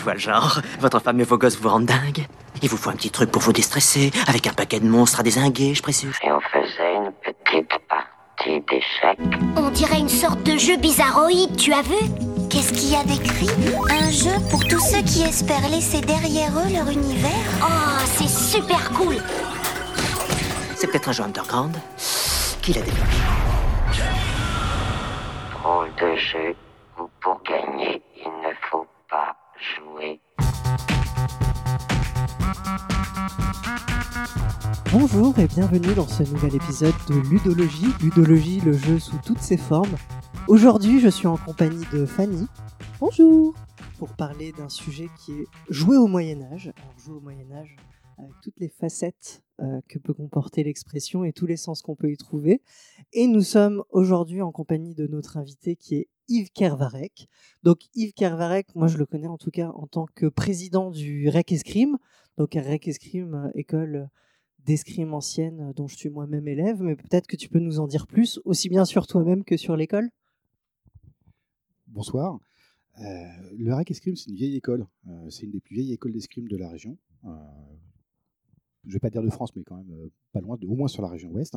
je vois le genre. Votre femme et vos gosses vous rendent dingue. Il vous faut un petit truc pour vous déstresser, avec un paquet de monstres à désinguer, je précise. Et on faisait une petite partie d'échecs. On dirait une sorte de jeu bizarroïde, tu as vu? Qu'est-ce qu'il y a d'écrit? Un jeu pour tous ceux qui espèrent laisser derrière eux leur univers Oh, c'est super cool C'est peut-être un jeu underground qui l'a développé? Drôle de jeu Bonjour et bienvenue dans ce nouvel épisode de Ludologie. Ludologie, le jeu sous toutes ses formes. Aujourd'hui, je suis en compagnie de Fanny. Bonjour Pour parler d'un sujet qui est jouer au Moyen-Âge. Alors, jouer au Moyen-Âge avec toutes les facettes euh, que peut comporter l'expression et tous les sens qu'on peut y trouver. Et nous sommes aujourd'hui en compagnie de notre invité qui est Yves Kervarek. Donc Yves Kervarek, moi je le connais en tout cas en tant que président du REC Escrime, donc un REC Escrime, euh, école d'escrime ancienne euh, dont je suis moi-même élève, mais peut-être que tu peux nous en dire plus, aussi bien sur toi-même que sur l'école? Bonsoir. Euh, le REC Escrime, c'est une vieille école. Euh, c'est une des plus vieilles écoles d'escrime de la région. Je ne vais pas dire de France, mais quand même pas loin, de, au moins sur la région ouest.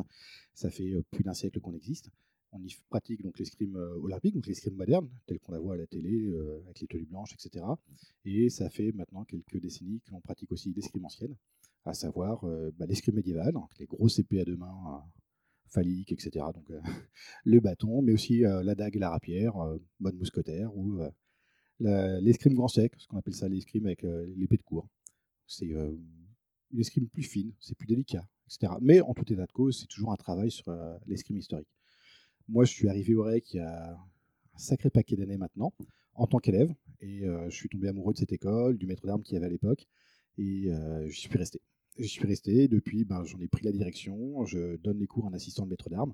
Ça fait plus d'un siècle qu'on existe. On y pratique donc l'escrime olympique, donc l'escrime moderne, tel qu'on la voit à la télé, avec les tenues blanches, etc. Et ça fait maintenant quelques décennies que l'on pratique aussi l'escrime ancienne, à savoir euh, bah, l'escrime médiéval, donc les grosses épées à deux mains, euh, phalliques, etc. Donc euh, le bâton, mais aussi la dague et la rapière, mode mousquetaire, ou l'escrime grand sec, ce qu'on appelle ça l'escrime avec l'épée de cour. C'est une escrime plus fine, c'est plus délicat, etc. Mais en tout état de cause, c'est toujours un travail sur l'escrime historique. Moi, je suis arrivé au REC il y a un sacré paquet d'années maintenant, en tant qu'élève, et je suis tombé amoureux de cette école, du maître d'armes qu'il y avait à l'époque, et euh, j'y suis resté. J'y suis resté, depuis, ben, j'en ai pris la direction, je donne les cours à un assistant de maître d'armes,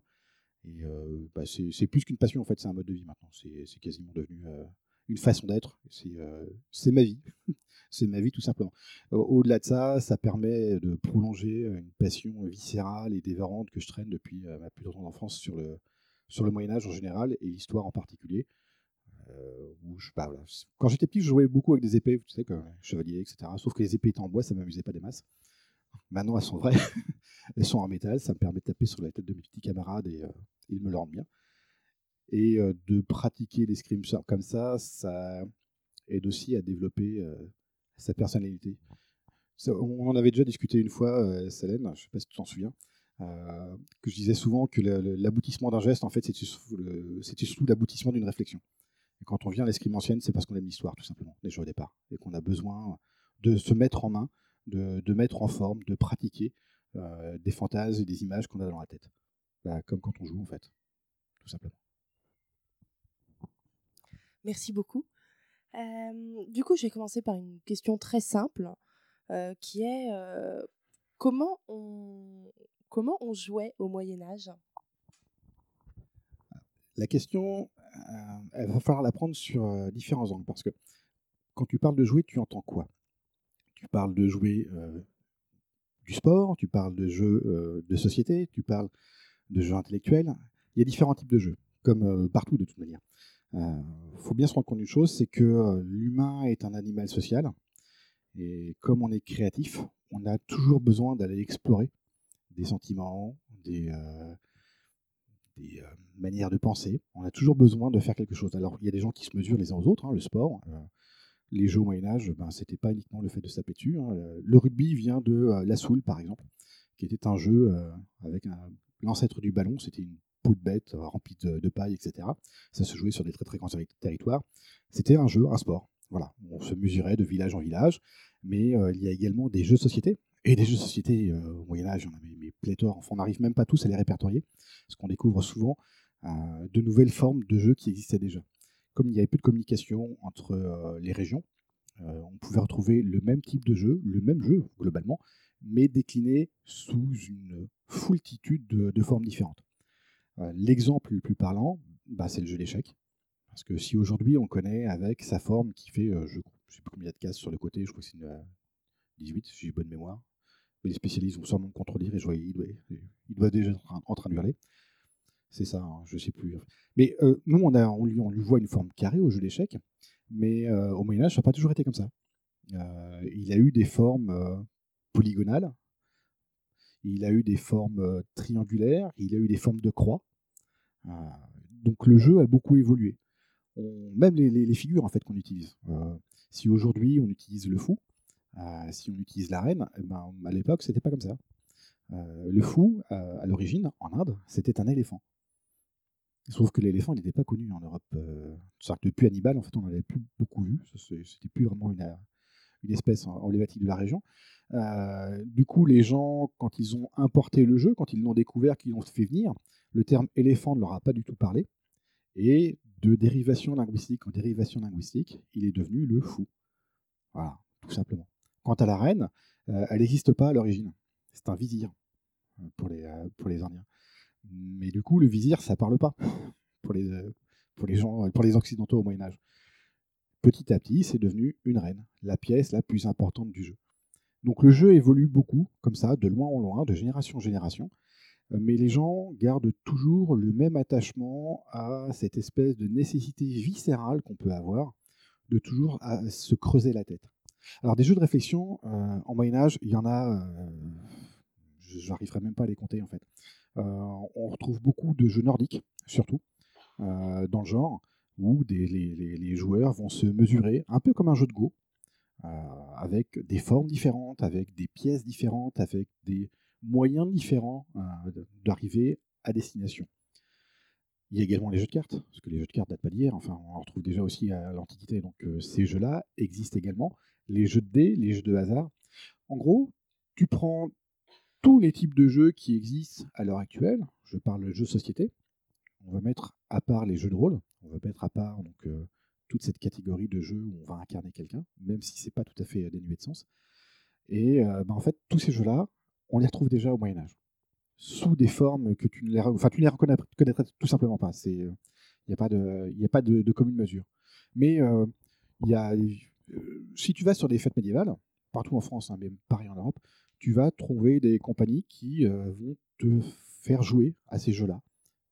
et euh, bah, c'est plus qu'une passion, en fait, c'est un mode de vie maintenant, c'est quasiment devenu euh, une façon d'être, c'est euh, ma vie, c'est ma vie tout simplement. Au- Au-delà de ça, ça permet de prolonger une passion viscérale et dévorante que je traîne depuis euh, ma plus tendre enfance sur le, sur le Moyen Âge en général et l'histoire en particulier. Bah. Quand j'étais petit, je jouais beaucoup avec des épées, tu sais, comme chevalier, etc. Sauf que les épées étaient en bois, ça m'amusait pas des masses. Maintenant, elles sont vraies, elles sont en métal, ça me permet de taper sur la tête de mes petits camarades et euh, ils me le rendent bien. Et euh, de pratiquer l'escrime comme ça, ça aide aussi à développer euh, sa personnalité. On en avait déjà discuté une fois, Solène, je ne sais pas si tu t'en souviens, que je disais souvent que l'aboutissement d'un geste, en fait, c'était sous l'aboutissement d'une réflexion. Et quand on vient à l'escrime ancienne, c'est parce qu'on aime l'histoire, tout simplement, déjà au départ, et qu'on a besoin de se mettre en main, de, de mettre en forme, de pratiquer euh, des fantasmes et des images qu'on a dans la tête. Bah, comme quand on joue, en fait, tout simplement. Merci beaucoup. Euh, du coup, je vais commencer par une question très simple, euh, qui est comment on comment on jouait au Moyen Âge? La question, elle va falloir la prendre sur différents angles, parce que quand tu parles de jouer, tu entends quoi? Tu parles de jouer du sport, tu parles de jeux de société, tu parles de jeux intellectuels. Il y a différents types de jeux, comme partout de toute manière. Il faut bien se rendre compte d'une chose, c'est que l'humain est un animal social, et comme on est créatif, on a toujours besoin d'aller explorer des sentiments, des, manières de penser. On a toujours besoin de faire quelque chose. Alors, il y a des gens qui se mesurent les uns aux autres, hein, le sport. Les jeux au Moyen-Âge, ben, c'était pas uniquement le fait de se taper dessus. hein. Le- rugby vient de euh, la soule, par exemple, qui était un jeu euh, avec l'ancêtre du ballon. C'était une peau de bête euh, remplie de, paille, etc. Ça se jouait sur des très très grands terri- territoires. C'était un jeu, un sport. On se mesurait de village en village, mais il y a également des jeux de société. Et des jeux de société au Moyen-Âge, en a mais, mais pléthore. Enfin, on n'arrive même pas tous à les répertorier, parce qu'on découvre souvent de nouvelles formes de jeux qui existaient déjà. Comme il y avait peu de communication entre euh, les régions, euh, on pouvait retrouver le même type de jeu, le même jeu globalement, mais décliné sous une foultitude de, formes différentes. Euh, L'exemple le plus parlant, bah, c'est le jeu d'échecs. Parce que si aujourd'hui on connaît avec sa forme qui fait, je ne sais plus combien de cases sur le côté, je crois que c'est une euh, 18, si j'ai bonne mémoire. Les spécialistes vont sûrement me contredire et je vois, il, doit, il doit déjà être en train de hurler. C'est ça, hein, je ne sais plus. Mais euh, nous, on, lui, voit une forme carrée au jeu d'échecs, Mais euh, au Moyen Âge, ça n'a pas toujours été comme ça. Euh, il a eu des formes euh, polygonales, il a eu des formes triangulaires, il a eu des formes de croix. Donc le jeu a beaucoup évolué. Même les, figures en fait qu'on utilise. Si aujourd'hui on utilise le fou, si on utilise la reine, eh ben, à l'époque c'était pas comme ça. Le fou, à l'origine, en Inde, c'était un éléphant. Sauf que l'éléphant, il n'était pas connu en Europe. Euh, depuis Hannibal, en fait, on n'en avait plus beaucoup vu. C'était plus vraiment une, une espèce emblématique de la région. Euh, du coup, les gens, quand ils ont importé le jeu, quand ils l'ont découvert, qu'ils l'ont fait venir, le terme éléphant ne leur a pas du tout parlé. Et de dérivation linguistique en dérivation linguistique, il est devenu le fou. Voilà, tout simplement. Quant à la reine, euh, elle n'existe pas à l'origine. C'est un vizir euh, pour les, euh, pour les Indiens. Mais du coup, le vizir, ça parle pas pour les, euh, pour les gens, pour les occidentaux au Moyen Âge. Petit à petit, c'est devenu une reine, la pièce la plus importante du jeu. Donc le jeu évolue beaucoup, comme ça, de loin en loin, de génération en génération. Euh, Mais les gens gardent toujours le même attachement à cette espèce de nécessité viscérale qu'on peut avoir de toujours se creuser la tête. Alors des jeux de réflexion, euh, en Moyen Âge, il y en a, euh, je n'arriverai même pas à les compter en fait. Euh, on retrouve beaucoup de jeux nordiques, surtout, euh, dans le genre, où les, joueurs vont se mesurer, un peu comme un jeu de Go, euh, avec des formes différentes, avec des pièces différentes, avec des moyens différents d'arriver à destination. Il y a également les jeux de cartes, parce que les jeux de cartes datent pas d'hier, enfin on en retrouve déjà aussi à l'Antiquité, donc ces jeux-là existent également. Les jeux de dés, les jeux de hasard. En gros, tu prends tous les types de jeux qui existent à l'heure actuelle, je parle de jeux société, on va mettre à part les jeux de rôle, on va mettre à part donc, euh, toute cette catégorie de jeux où on va incarner quelqu'un, même si c'est pas tout à fait euh, dénué de sens. Et euh, bah, en fait, tous ces jeux-là, on les retrouve déjà au Moyen Âge, sous des formes que tu ne les, tu ne les reconnais- connaîtrais tout simplement pas. C'est, il n'y a pas de, il a pas de, de commune mesure. Mais il y a, si tu vas sur des fêtes médiévales, partout en France, hein, mais pareil en Europe, tu vas trouver des compagnies qui euh, vont te faire jouer à ces jeux-là,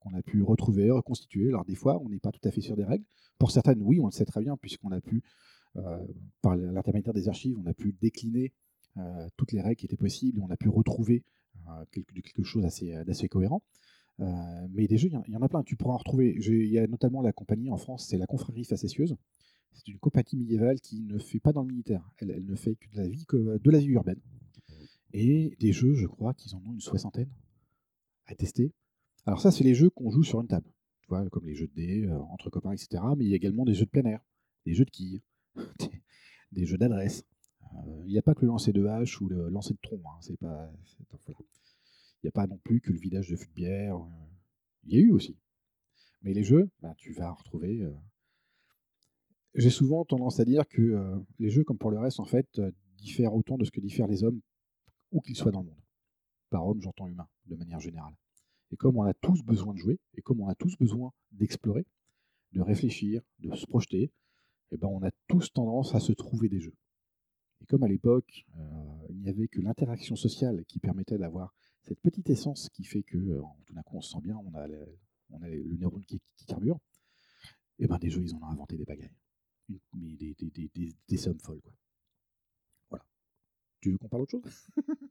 qu'on a pu retrouver, reconstituer. Alors des fois, on n'est pas tout à fait sûr des règles. Pour certaines, oui, on le sait très bien, puisqu'on a pu, euh, par l'intermédiaire des archives, on a pu décliner euh, toutes les règles qui étaient possibles, on a pu retrouver quelque, chose assez- d'assez cohérent. Mais des jeux, il y en- a plein. Tu pourras en retrouver. Il y a notamment la compagnie en France, c'est la Confrérie Facétieuse. C'est une compagnie médiévale qui ne fait pas dans le militaire. Elle, ne fait que de la vie urbaine. Et des jeux, je crois qu'ils en ont une soixantaine à tester. Alors ça, c'est les jeux qu'on joue sur une table. Tu vois, comme les jeux de dés, euh, entre copains, etc. Mais il y a également des jeux de plein air, des jeux de quilles, des, jeux d'adresse. Euh, Il n'y a pas que le lancer de hache ou le lancer de tronc. hein, c'est pas, voilà. Il n'y a pas non plus que le vidage de fût de bière. euh, Il y a eu aussi. Mais les jeux, bah, tu vas en retrouver. J'ai souvent tendance à dire que les jeux, comme pour le reste, en fait, diffèrent autant de ce que diffèrent les hommes, où qu'ils soient dans le monde. Par homme, j'entends humain, de manière générale. Et comme on a tous besoin de jouer, et comme on a tous besoin d'explorer, de réfléchir, de se projeter, eh ben on a tous tendance à se trouver des jeux. Et comme à l'époque, euh, il n'y avait que l'interaction sociale qui permettait d'avoir cette petite essence qui fait que euh, tout d'un coup on se sent bien, on a le, neurone qui, qui carbure, et ben des jeux, ils en ont inventé des bagailles. Mais des, des sommes folles, quoi. Tu veux qu'on parle autre chose?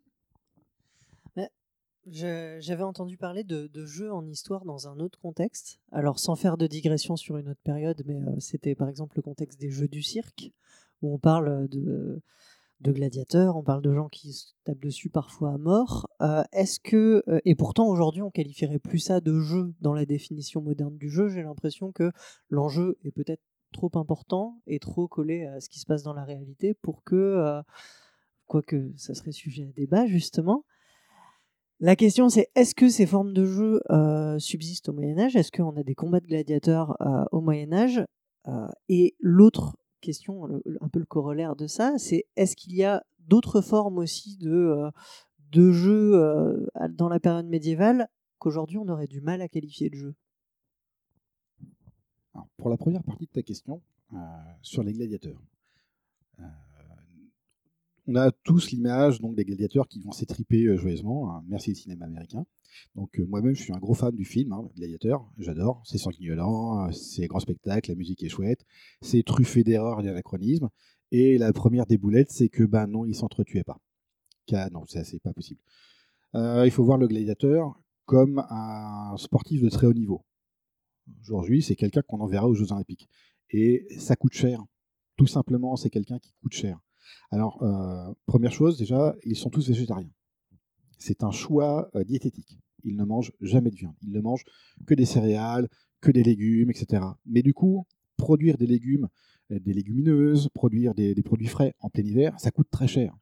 Je- J'avais entendu parler de, jeux en histoire dans un autre contexte. Alors, sans faire de digression sur une autre période, mais euh, c'était par exemple le contexte des jeux du cirque, où on parle de, de gladiateurs, on parle de gens qui se tapent dessus parfois à mort. Euh, Est-ce que. euh, et pourtant, aujourd'hui, on qualifierait plus ça de jeu dans la définition moderne du jeu. J'ai l'impression que l'enjeu est peut-être trop important et trop collé à ce qui se passe dans la réalité pour que. Quoique ça serait sujet à débat, justement. La question c'est est-ce que ces formes de jeu euh, subsistent au Moyen Âge Est-ce qu'on a des combats de gladiateurs euh, au Moyen Âge Euh, Et l'autre question, un peu le corollaire de ça, c'est est-ce qu'il y a d'autres formes aussi de, de à- dans la période médiévale qu'aujourd'hui on aurait du mal à qualifier de jeu? Pour la première partie de ta question, sur les gladiateurs, on a tous l'image donc des gladiateurs qui vont s'étriper euh, joyeusement. hein. Merci le cinéma américain. Donc euh, moi-même, je suis un gros fan du film, hein, Gladiateur. J'adore. C'est sanguignolant, euh, c'est grand spectacle, la musique est chouette, c'est truffé d'erreurs et d'anachronismes. Et la première des boulettes, c'est que ben non, ils s'entretuaient pas. Car, non, c'est pas possible. Euh, il faut voir le gladiateur comme un sportif de très haut niveau. Aujourd'hui, c'est quelqu'un qu'on enverra aux Jeux Olympiques. Et ça coûte cher. Tout simplement, c'est quelqu'un qui coûte cher. Alors, euh, première chose, déjà, ils sont tous végétariens. C'est un choix euh, diététique. Ils ne mangent jamais de viande. Ils ne mangent que des céréales, que des légumes, etc. Mais du coup, produire des légumes, euh, des légumineuses, produire des, des produits frais en plein hiver, ça coûte très cher.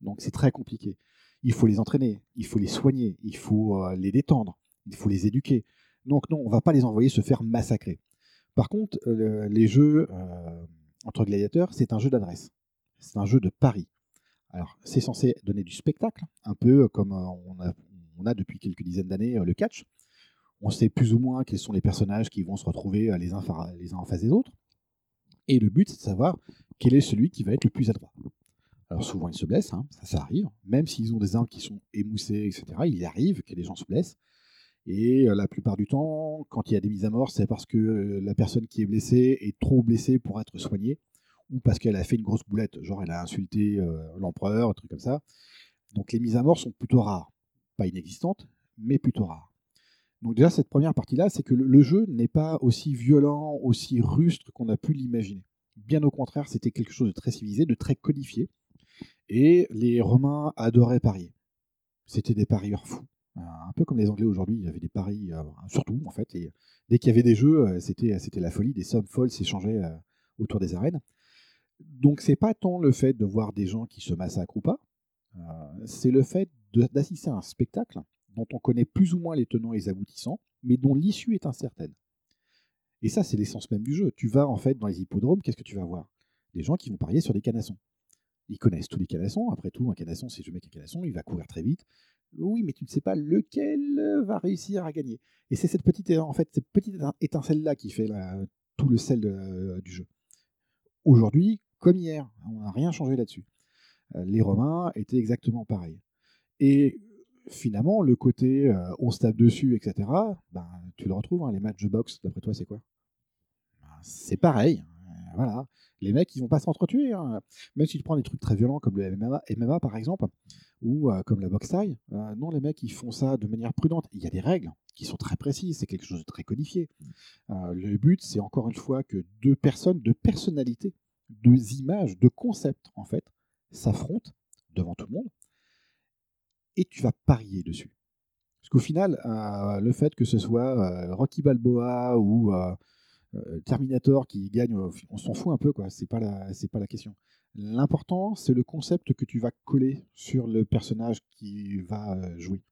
Donc c'est très compliqué. Il faut les entraîner, il faut les soigner, il faut les détendre, il faut les éduquer. Donc non, on ne va pas les envoyer se faire massacrer. Par contre, les jeux entre gladiateurs, c'est un jeu d'adresse. C'est un jeu de pari. Alors, c'est censé donner du spectacle, un peu comme euh, on, a, depuis quelques dizaines d'années euh, le catch. On sait plus ou moins quels sont les personnages qui vont se retrouver euh, les uns, en face des autres. Et le but, c'est de savoir quel est celui qui va être le plus adroit. Alors souvent, ils se blessent, hein, ça, arrive. Même s'ils ont des armes qui sont émoussées, etc., il arrive que les gens se blessent. Et la plupart du temps, quand il y a des mises à mort, c'est parce que la personne qui est blessée est trop blessée pour être soignée, ou parce qu'elle a fait une grosse boulette, genre elle a insulté euh, l'empereur, un truc comme ça. Donc les mises à mort sont plutôt rares. Pas inexistantes, mais plutôt rares. Donc déjà, cette première partie-là, c'est que le, jeu n'est pas aussi violent, aussi rustre qu'on a pu l'imaginer. Bien au contraire, c'était quelque chose de très civilisé, de très codifié. Et les Romains adoraient parier. C'était des parieurs fous. Euh, un peu comme les Anglais aujourd'hui, il y avait des paris, euh, surtout en fait. Et dès qu'il y avait des jeux, euh, c'était, la folie, des sommes folles s'échangeaient autour des arènes. Donc c'est pas tant le fait de voir des gens qui se massacrent ou pas, euh, c'est le fait d'assister à un spectacle dont on connaît plus ou moins les tenants et les aboutissants, mais dont l'issue est incertaine. Et ça, c'est l'essence même du jeu. Tu vas en fait dans les hippodromes, qu'est-ce que tu vas voir? Des gens qui vont parier sur des canassons. Ils connaissent tous les canassons. Après tout, un canasson, c'est je mets un canasson, il va courir très vite. Oui, mais tu ne sais pas lequel euh, va réussir à gagner. Et c'est cette petite, en fait, petite étincelle-là qui fait tout le sel de- du jeu. Aujourd'hui, comme hier, on n'a rien changé là-dessus. Euh, les Romains étaient exactement pareils. Et finalement, le côté euh, on se tape dessus, etc., ben, tu le retrouves, hein, les matchs de boxe, d'après toi, c'est quoi? Ben, C'est pareil. Euh, voilà. Les mecs, ils vont pas s'entretuer. hein. Même si tu prends des trucs très violents comme le MMA, par exemple, ou comme la boxe taille, non, les mecs, ils font ça de manière prudente. Il y a des règles qui sont très précises, c'est quelque chose de très codifié. Le but, c'est encore une fois que deux personnes, deux personnalités, deux images, deux concepts, en fait, s'affrontent devant tout le monde et tu vas parier dessus. Parce qu'au final, euh, le fait que ce soit euh, Rocky Balboa ou euh, Terminator qui gagne, on s'en fout un peu, quoi. C'est pas la, c'est pas la question. L'important, c'est le concept que tu vas coller sur le personnage qui va jouer.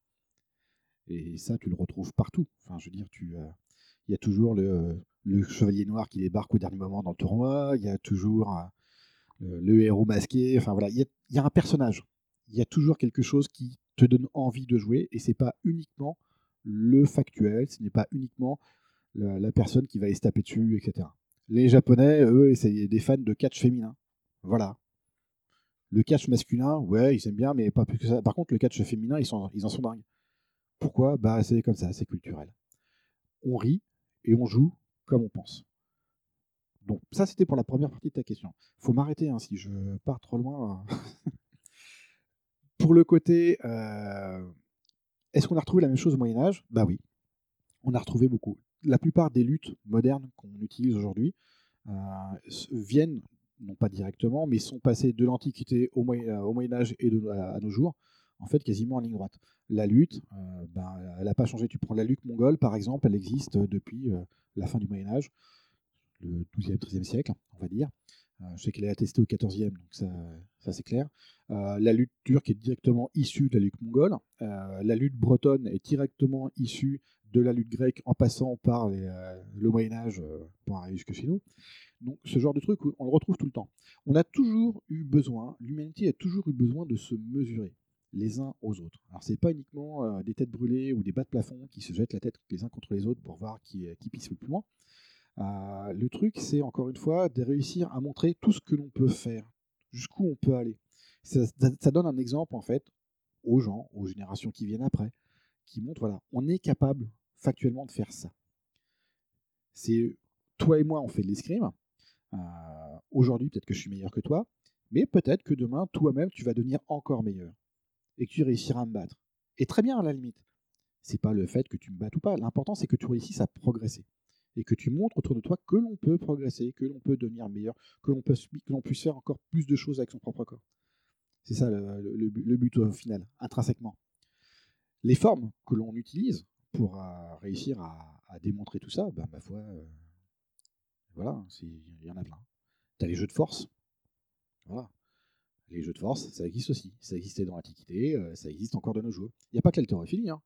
Et ça, tu le retrouves partout. Enfin, je veux dire, tu, il y a toujours le, le chevalier noir qui débarque au dernier moment dans le tournoi. Il y a toujours euh, le, héros masqué. Enfin voilà, il y, a, un personnage. Il y a toujours quelque chose qui te donne envie de jouer. Et c'est pas uniquement le factuel. Ce n'est pas uniquement la, la personne qui va aller se taper dessus, etc. Les Japonais, eux, c'est des fans de catch féminin. Voilà. Le catch masculin, ouais, ils aiment bien, mais pas plus que ça. Par contre, le catch féminin, ils, sont, ils en sont dingues. Pourquoi? Bah, c'est comme ça, c'est culturel. On rit et on joue comme on pense. Donc, ça, c'était pour la première partie de ta question. Faut m'arrêter hein, si je pars trop loin. pour le côté, euh, est-ce qu'on a retrouvé la même chose au Moyen-Âge Bah oui, on a retrouvé beaucoup. La plupart des luttes modernes qu'on utilise aujourd'hui euh, viennent, non pas directement, mais sont passées de l'Antiquité au, Moyen- au Moyen-Âge et à nos jours, en fait, quasiment en ligne droite. La lutte, euh, ben, elle n'a pas changé. Tu prends la lutte mongole, par exemple, elle existe depuis euh, la fin du Moyen-Âge, le 12e, 13e siècle, on va dire. Euh, je sais qu'elle est attestée au 14e, donc ça, ça c'est clair. Euh, la lutte turque est directement issue de la lutte mongole. Euh, la lutte bretonne est directement issue de la lutte grecque en passant par euh, le Moyen-Âge euh, pour arriver jusque chez nous. Donc ce genre de truc, on le retrouve tout le temps. On a toujours eu besoin, l'humanité a toujours eu besoin de se mesurer les uns aux autres. Alors c'est pas uniquement euh, des têtes brûlées ou des bas de plafond qui se jettent la tête les uns contre les autres pour voir qui, qui pisse le plus loin. Euh, le truc, c'est encore une fois de réussir à montrer tout ce que l'on peut faire, jusqu'où on peut aller. Ça, donne un exemple, en fait, aux gens, aux générations qui viennent après, qui montrent, voilà, on est capable factuellement de faire ça. C'est toi et moi, on fait de l'escrime. Euh, Aujourd'hui, peut-être que je suis meilleur que toi, mais peut-être que demain, toi-même, tu vas devenir encore meilleur et que tu réussiras à me battre. Et très bien, à la limite. C'est pas le fait que tu me battes ou pas. L'important, c'est que tu réussisses à progresser et que tu montres autour de toi que l'on peut progresser, que l'on peut devenir meilleur, que l'on puisse faire encore plus de choses avec son propre corps. C'est ça le, le- but- au final, intrinsèquement. Les formes que l'on utilise pour euh, réussir à, démontrer tout ça, ben, ma foi, euh, voilà, il y en a plein. Tu as les jeux de force. Voilà. Les jeux de force, ça existe aussi. Ça existait dans l'Antiquité, euh, ça existe encore de nos jours. Il n'y a pas que l'haltérophilie. Hein.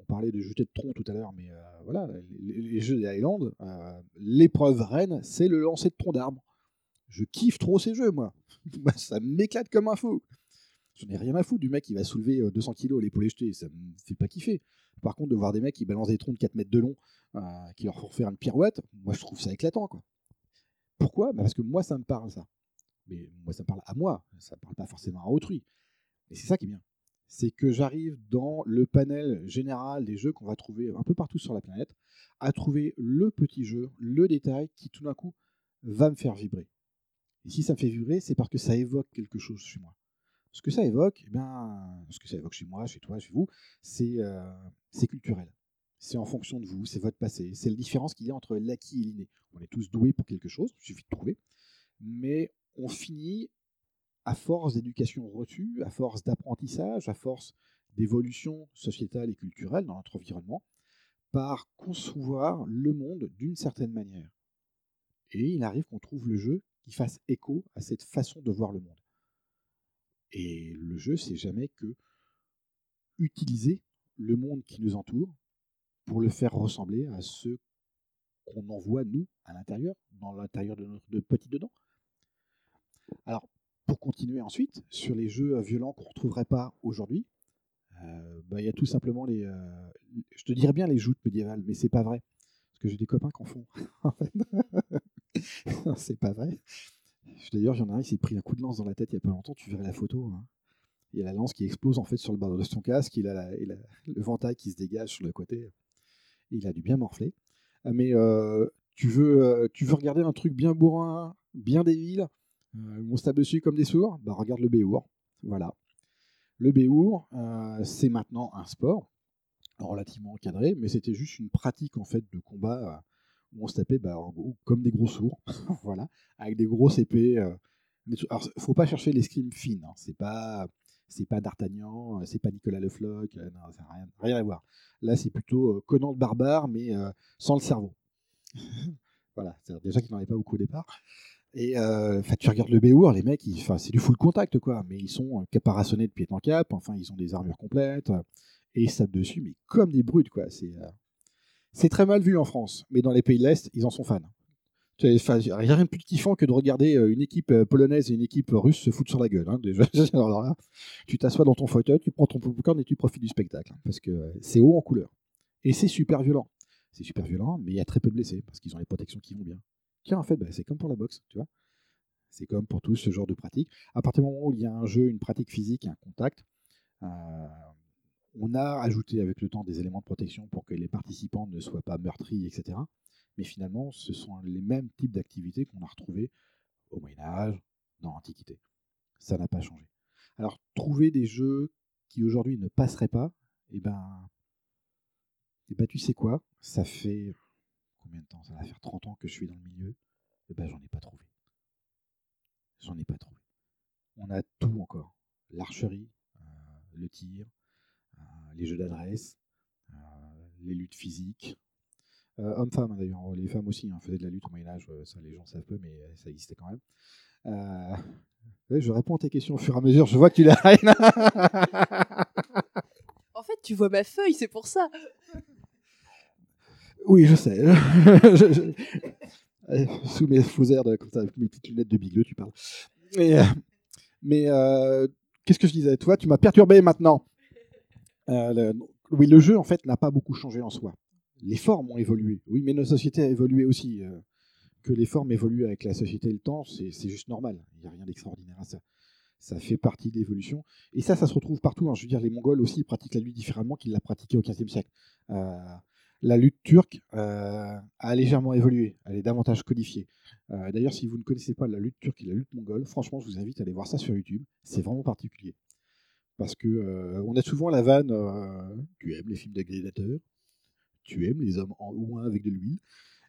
On parlait de jeter de tronc tout à l'heure, mais euh, voilà, les, les jeux des Highlands, euh, l'épreuve reine, c'est le lancer de tronc d'arbre. Je kiffe trop ces jeux, moi. Ça m'éclate comme un fou. J'en ai rien à foutre du mec qui va soulever euh, 200 kilos l'épaule jetée, ça me fait pas kiffer. Par contre, de voir des mecs qui balancent des troncs de 4 mètres de long, qui leur font faire une pirouette, moi je trouve ça éclatant. Quoi. Pourquoi? Bah, Parce que moi ça me parle ça. Mais moi ça parle à moi, ça ne parle pas forcément à autrui. Et c'est ça qui est bien. C'est que j'arrive dans le panel général des jeux qu'on va trouver un peu partout sur la planète, à trouver le petit jeu, le détail qui tout d'un coup va me faire vibrer. Et si ça me fait vibrer, c'est parce que ça évoque quelque chose chez moi. Ce que ça évoque, eh bien, ce que ça évoque chez moi, chez toi, chez vous, c'est euh, c'est culturel. C'est en fonction de vous, c'est votre passé, c'est la différence qu'il y a entre l'acquis et l'inné. On est tous doués pour quelque chose, il suffit de trouver, mais on finit, à force d'éducation reçue, à force d'apprentissage, à force d'évolution sociétale et culturelle dans notre environnement, par concevoir le monde d'une certaine manière. Et il arrive qu'on trouve le jeu qui fasse écho à cette façon de voir le monde. Et le jeu, c'est jamais que utiliser le monde qui nous entoure pour le faire ressembler à ce qu'on envoie, nous, à l'intérieur, dans l'intérieur de notre petit dedans. Alors, pour continuer ensuite, sur les jeux violents qu'on ne retrouverait pas aujourd'hui, euh, bah, il y a tout simplement les. euh, je te dirais bien les joutes médiévales, mais c'est pas vrai. Parce que j'ai des copains qui en font. c'est pas vrai. D'ailleurs, il y en a un qui s'est pris un coup de lance dans la tête il n'y a pas longtemps, tu verrais la photo. hein. Il y a la lance qui explose en fait sur le bord de son casque, il a, a le ventail qui se dégage sur le côté. Il a dû bien morfler. Ah, Mais euh, tu, veux, euh, tu veux regarder un truc bien bourrin, bien débile, euh, on se tape dessus comme des sourds bah, Regarde le Béour. Voilà. Le Béour, euh, c'est maintenant un sport relativement encadré, mais c'était juste une pratique en fait de combat euh, où on se tapait bah, comme des gros sourds, voilà, avec des grosses épées. euh. Alors, faut pas chercher l'escrime fine, hein. c'est pas c'est pas D'Artagnan, euh, c'est pas Nicolas Le Floch, euh, rien, à voir. Là, c'est plutôt euh, Conan le barbare, mais euh, sans le cerveau. voilà, déjà qu'il n'en avait pas beaucoup au départ. Et euh, tu regardes le Béour, les mecs, c'est du full contact, quoi, mais ils sont euh, caparaçonnés de pied en cap, enfin, ils ont des armures complètes, euh, et ils dessus, mais comme des brutes, quoi. C'est euh, c'est très mal vu en France, mais dans les pays de l'Est, ils en sont fans. A rien de plus kiffant que de regarder une équipe polonaise et une équipe russe se foutre sur la gueule. hein, tu t'assois dans ton fauteuil, tu prends ton popcorn et tu profites du spectacle. hein, parce que c'est haut en couleur. Et c'est super violent. C'est super violent, mais il y a très peu de blessés, parce qu'ils ont les protections qui vont bien. En fait, bah, c'est comme pour la boxe, tu vois. C'est comme pour tout ce genre de pratique. À partir du moment où il y a un jeu, une pratique physique, un contact, euh, on a ajouté avec le temps des éléments de protection pour que les participants ne soient pas meurtris, etc. Mais finalement, ce sont les mêmes types d'activités qu'on a retrouvées au Moyen Âge, dans l'Antiquité. Ça n'a pas changé. Alors, trouver des jeux qui aujourd'hui ne passeraient pas, eh ben, eh ben, tu sais quoi? Ça fait combien de temps? Ça va faire 30 ans que je suis dans le milieu. Eh ben, j'en ai pas trouvé. J'en ai pas trouvé. On a tout encore. L'archerie, euh, le tir, euh, les jeux d'adresse, euh, les luttes physiques. Euh, Hommes-femmes, hein, d'ailleurs. Les femmes aussi hein, faisaient de la lutte au Moyen-Âge. Ça, les gens savent peu, mais euh, ça existait quand même. Euh, je réponds à tes questions au fur et à mesure. Je vois que tu l'as. En fait, tu vois ma feuille, c'est pour ça. Oui, je sais. Euh, Sous mes faux airs, de, comme ça, avec mes petites lunettes de bigleux, tu parles. Mais, euh, euh, qu'est-ce que je disais? Toi, tu m'as perturbé maintenant. Oui, le jeu, en fait, n'a pas beaucoup changé en soi. Les formes ont évolué. Oui, mais notre société a évolué aussi. que les formes évoluent avec la société et le temps, c'est juste normal. Il n'y a rien d'extraordinaire à ça. Ça fait partie de l'évolution. Et ça, ça se retrouve partout. hein. Je veux dire, les Mongols aussi pratiquent la lutte différemment qu'ils la pratiquaient au XVe siècle. La lutte turque euh, a légèrement évolué. Elle est davantage codifiée. Euh, D'ailleurs, si vous ne connaissez pas la lutte turque et la lutte mongole, franchement, je vous invite à aller voir ça sur YouTube. C'est vraiment particulier. Parce que euh, on a souvent la vanne tu aimes les films de gladiateurs, tu aimes les hommes en ouin avec de l'huile?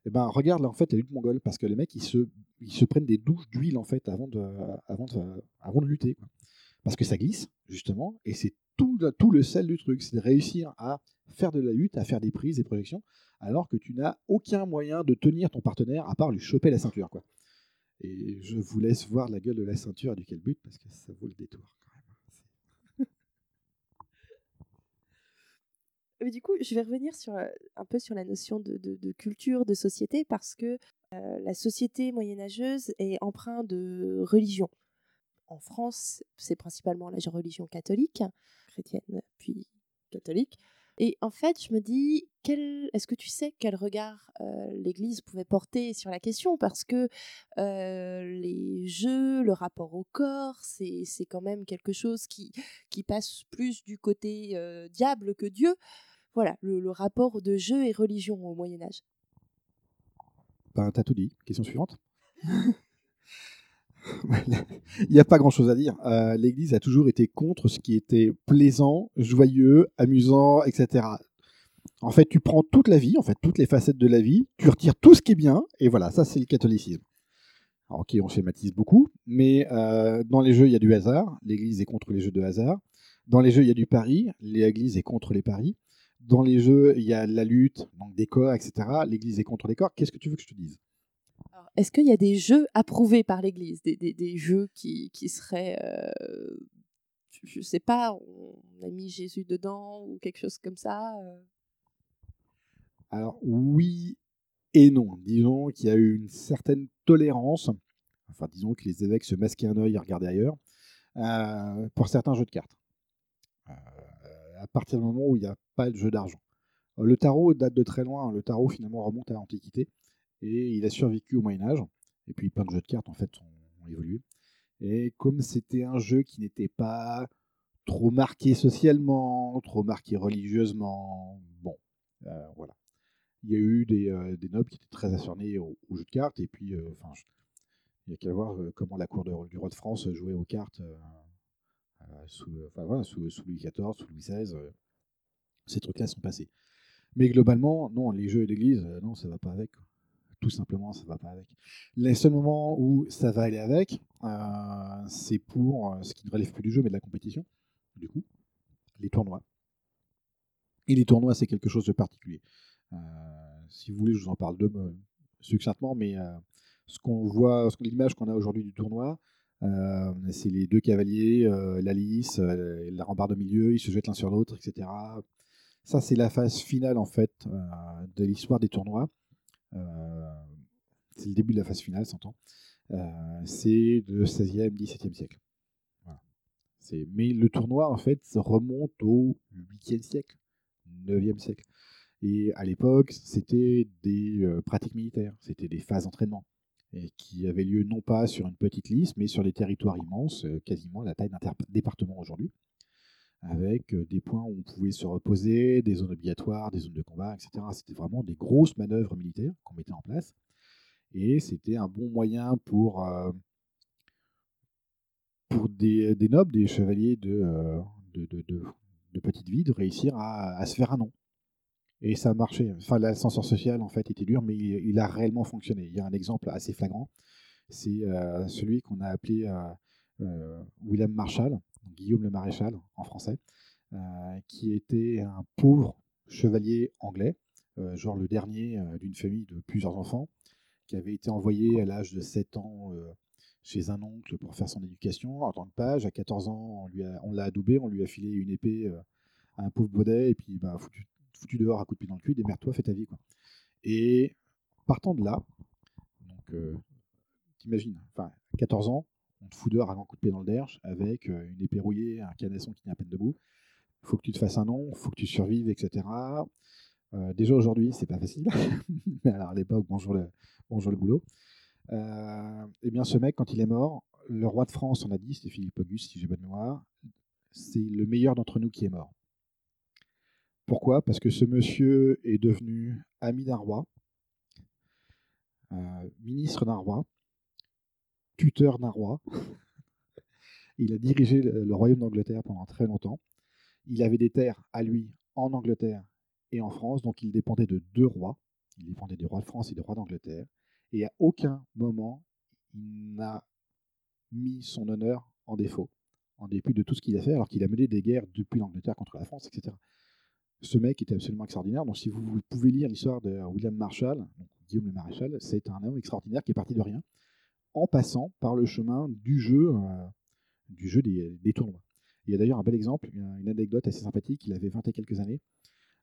Eh ben, regarde là, en fait la lutte mongole parce que les mecs ils se, ils se prennent des douches d'huile en fait avant de, avant de, avant de lutter. quoi. Parce que ça glisse justement et c'est tout, tout le sel du truc, c'est de réussir à faire de la lutte, à faire des prises, des projections, alors que tu n'as aucun moyen de tenir ton partenaire à part lui choper la ceinture. Quoi. Et je vous laisse voir la gueule de la ceinture et du quel but parce que ça vaut le détour. Quand même. Mais du coup, je vais revenir sur, euh, un peu sur la notion de, culture, de société, parce que euh, la société moyenâgeuse est empreinte de religion. En France, c'est principalement la religion catholique, chrétienne, puis catholique. Et en fait, je me dis, quel... est-ce que tu sais quel regard euh, l'Église pouvait porter sur la question? Parce que euh, les jeux, le rapport au corps, c'est c'est quand même quelque chose qui, qui passe plus du côté euh, diable que Dieu. Voilà, le, le rapport de jeu et religion au Moyen Âge. Ben, t'as tout dit. Question suivante. Il n'y a pas grand-chose à dire. Euh, L'Église a toujours été contre ce qui était plaisant, joyeux, amusant, etc. En fait, tu prends toute la vie, en fait, toutes les facettes de la vie, tu retires tout ce qui est bien, et voilà, ça c'est le catholicisme. Ok, on schématise beaucoup, mais euh, dans les jeux, il y a du hasard. L'Église est contre les jeux de hasard. Dans les jeux, il y a du pari. L'Église est contre les paris. Dans les jeux, il y a la lutte, donc des corps, etc. L'Église est contre les corps. Qu'est-ce que tu veux que je te dise? Est-ce qu'il y a des jeux approuvés par l'Église des, jeux qui, seraient, euh, je ne sais pas, on a mis Jésus dedans ou quelque chose comme ça euh? Alors oui et non. Disons qu'il y a eu une certaine tolérance. Enfin, disons que les évêques se masquaient un œil et regardaient ailleurs euh, pour certains jeux de cartes. À partir du moment où il n'y a pas de jeu d'argent. Le tarot date de très loin. Le tarot finalement remonte à l'Antiquité et il a survécu au Moyen Âge. Et puis plein de jeux de cartes en fait ont, évolué. Et comme c'était un jeu qui n'était pas trop marqué socialement, trop marqué religieusement, bon, euh, voilà il y a eu des, euh, nobles qui étaient très acharnés au, au jeu de cartes, et puis, euh, enfin, il n'y a qu'à voir comment la cour de- du roi de France jouait aux cartes sous, Louis XIV, sous Louis XVI. ces trucs-là sont passés. Mais globalement, non, les jeux et l'église, non, ça va pas avec. Tout simplement, ça va pas avec. Les seuls moments où ça va aller avec, euh, c'est pour euh, ce qui ne relève plus du jeu, mais de la compétition, du coup, les tournois. Et les tournois, c'est quelque chose de particulier. Euh, si vous voulez, je vous en parle de, succinctement, mais ce qu'on voit, l'image qu'on a aujourd'hui du tournoi, c'est les deux cavaliers, la lice, euh, la rambarde au milieu, ils se jettent l'un sur l'autre, etc. Ça, c'est la phase finale en fait de l'histoire des tournois. Euh, c'est le début de la phase finale, s'entend. Euh, c'est le 16e, 17e siècle. Mais le tournoi, en fait, remonte au 8e siècle, 9e siècle. Et à l'époque, c'était des euh, pratiques militaires, c'était des phases d'entraînement, qui avaient lieu non pas sur une petite liste, mais sur des territoires immenses, quasiment la taille d'un département aujourd'hui, avec euh, des points où on pouvait se reposer, des zones obligatoires, des zones de combat, etc. C'était vraiment des grosses manœuvres militaires qu'on mettait en place, et c'était un bon moyen pour, euh, pour des, nobles, des chevaliers de, euh, de, petite vie, de réussir à, à se faire un nom. Et ça a marché. Enfin, l'ascenseur social, en fait, était dur, mais il, a réellement fonctionné. Il y a un exemple assez flagrant. C'est celui qu'on a appelé William Marshall, Guillaume le Maréchal en français, euh, qui était un pauvre chevalier anglais, euh, genre le dernier euh, d'une famille de plusieurs enfants, qui avait été envoyé à l'âge de 7 ans euh, chez un oncle pour faire son éducation en tant que page. À 14 ans, on lui a- l'a adoubé, on lui a filé une épée euh, à un pauvre baudet, et puis bah, foutu, dehors à coup de pied dans le cul, démerde-toi, fais ta vie. Quoi. Et partant de là, euh, t'imagines, enfin, 14 ans, on te fout dehors à un coup de pied dans le derche avec euh, une épée rouillée, un canasson qui tient à peine debout. faut que tu te fasses un nom, faut que tu survives, etc. Euh, déjà aujourd'hui, c'est pas facile. Mais alors à l'époque, bonjour le, bonjour le boulot. Euh, eh bien, ce mec, quand il est mort, le roi de France en a dit, c'était Philippe Auguste, si j'ai bonne mémoire, c'est le meilleur d'entre nous qui est mort. Pourquoi? Parce que ce monsieur est devenu ami d'un roi, euh, ministre d'un roi, tuteur d'un roi. il a dirigé le, royaume d'Angleterre pendant très longtemps. Il avait des terres à lui en Angleterre et en France, donc il dépendait de deux rois. Il dépendait des rois de France et des rois d'Angleterre. Et à aucun moment, il n'a mis son honneur en défaut, en dépit de tout ce qu'il a fait, alors qu'il a mené des guerres depuis l'Angleterre contre la France, etc. Ce mec était absolument extraordinaire. Donc, si vous, pouvez lire l'histoire de William Marshall, Guillaume le Maréchal, c'est un homme extraordinaire qui est parti de rien, en passant par le chemin du jeu, euh, du jeu des, tournois. Il y a d'ailleurs un bel exemple, une anecdote assez sympathique. Il avait 20 et quelques années.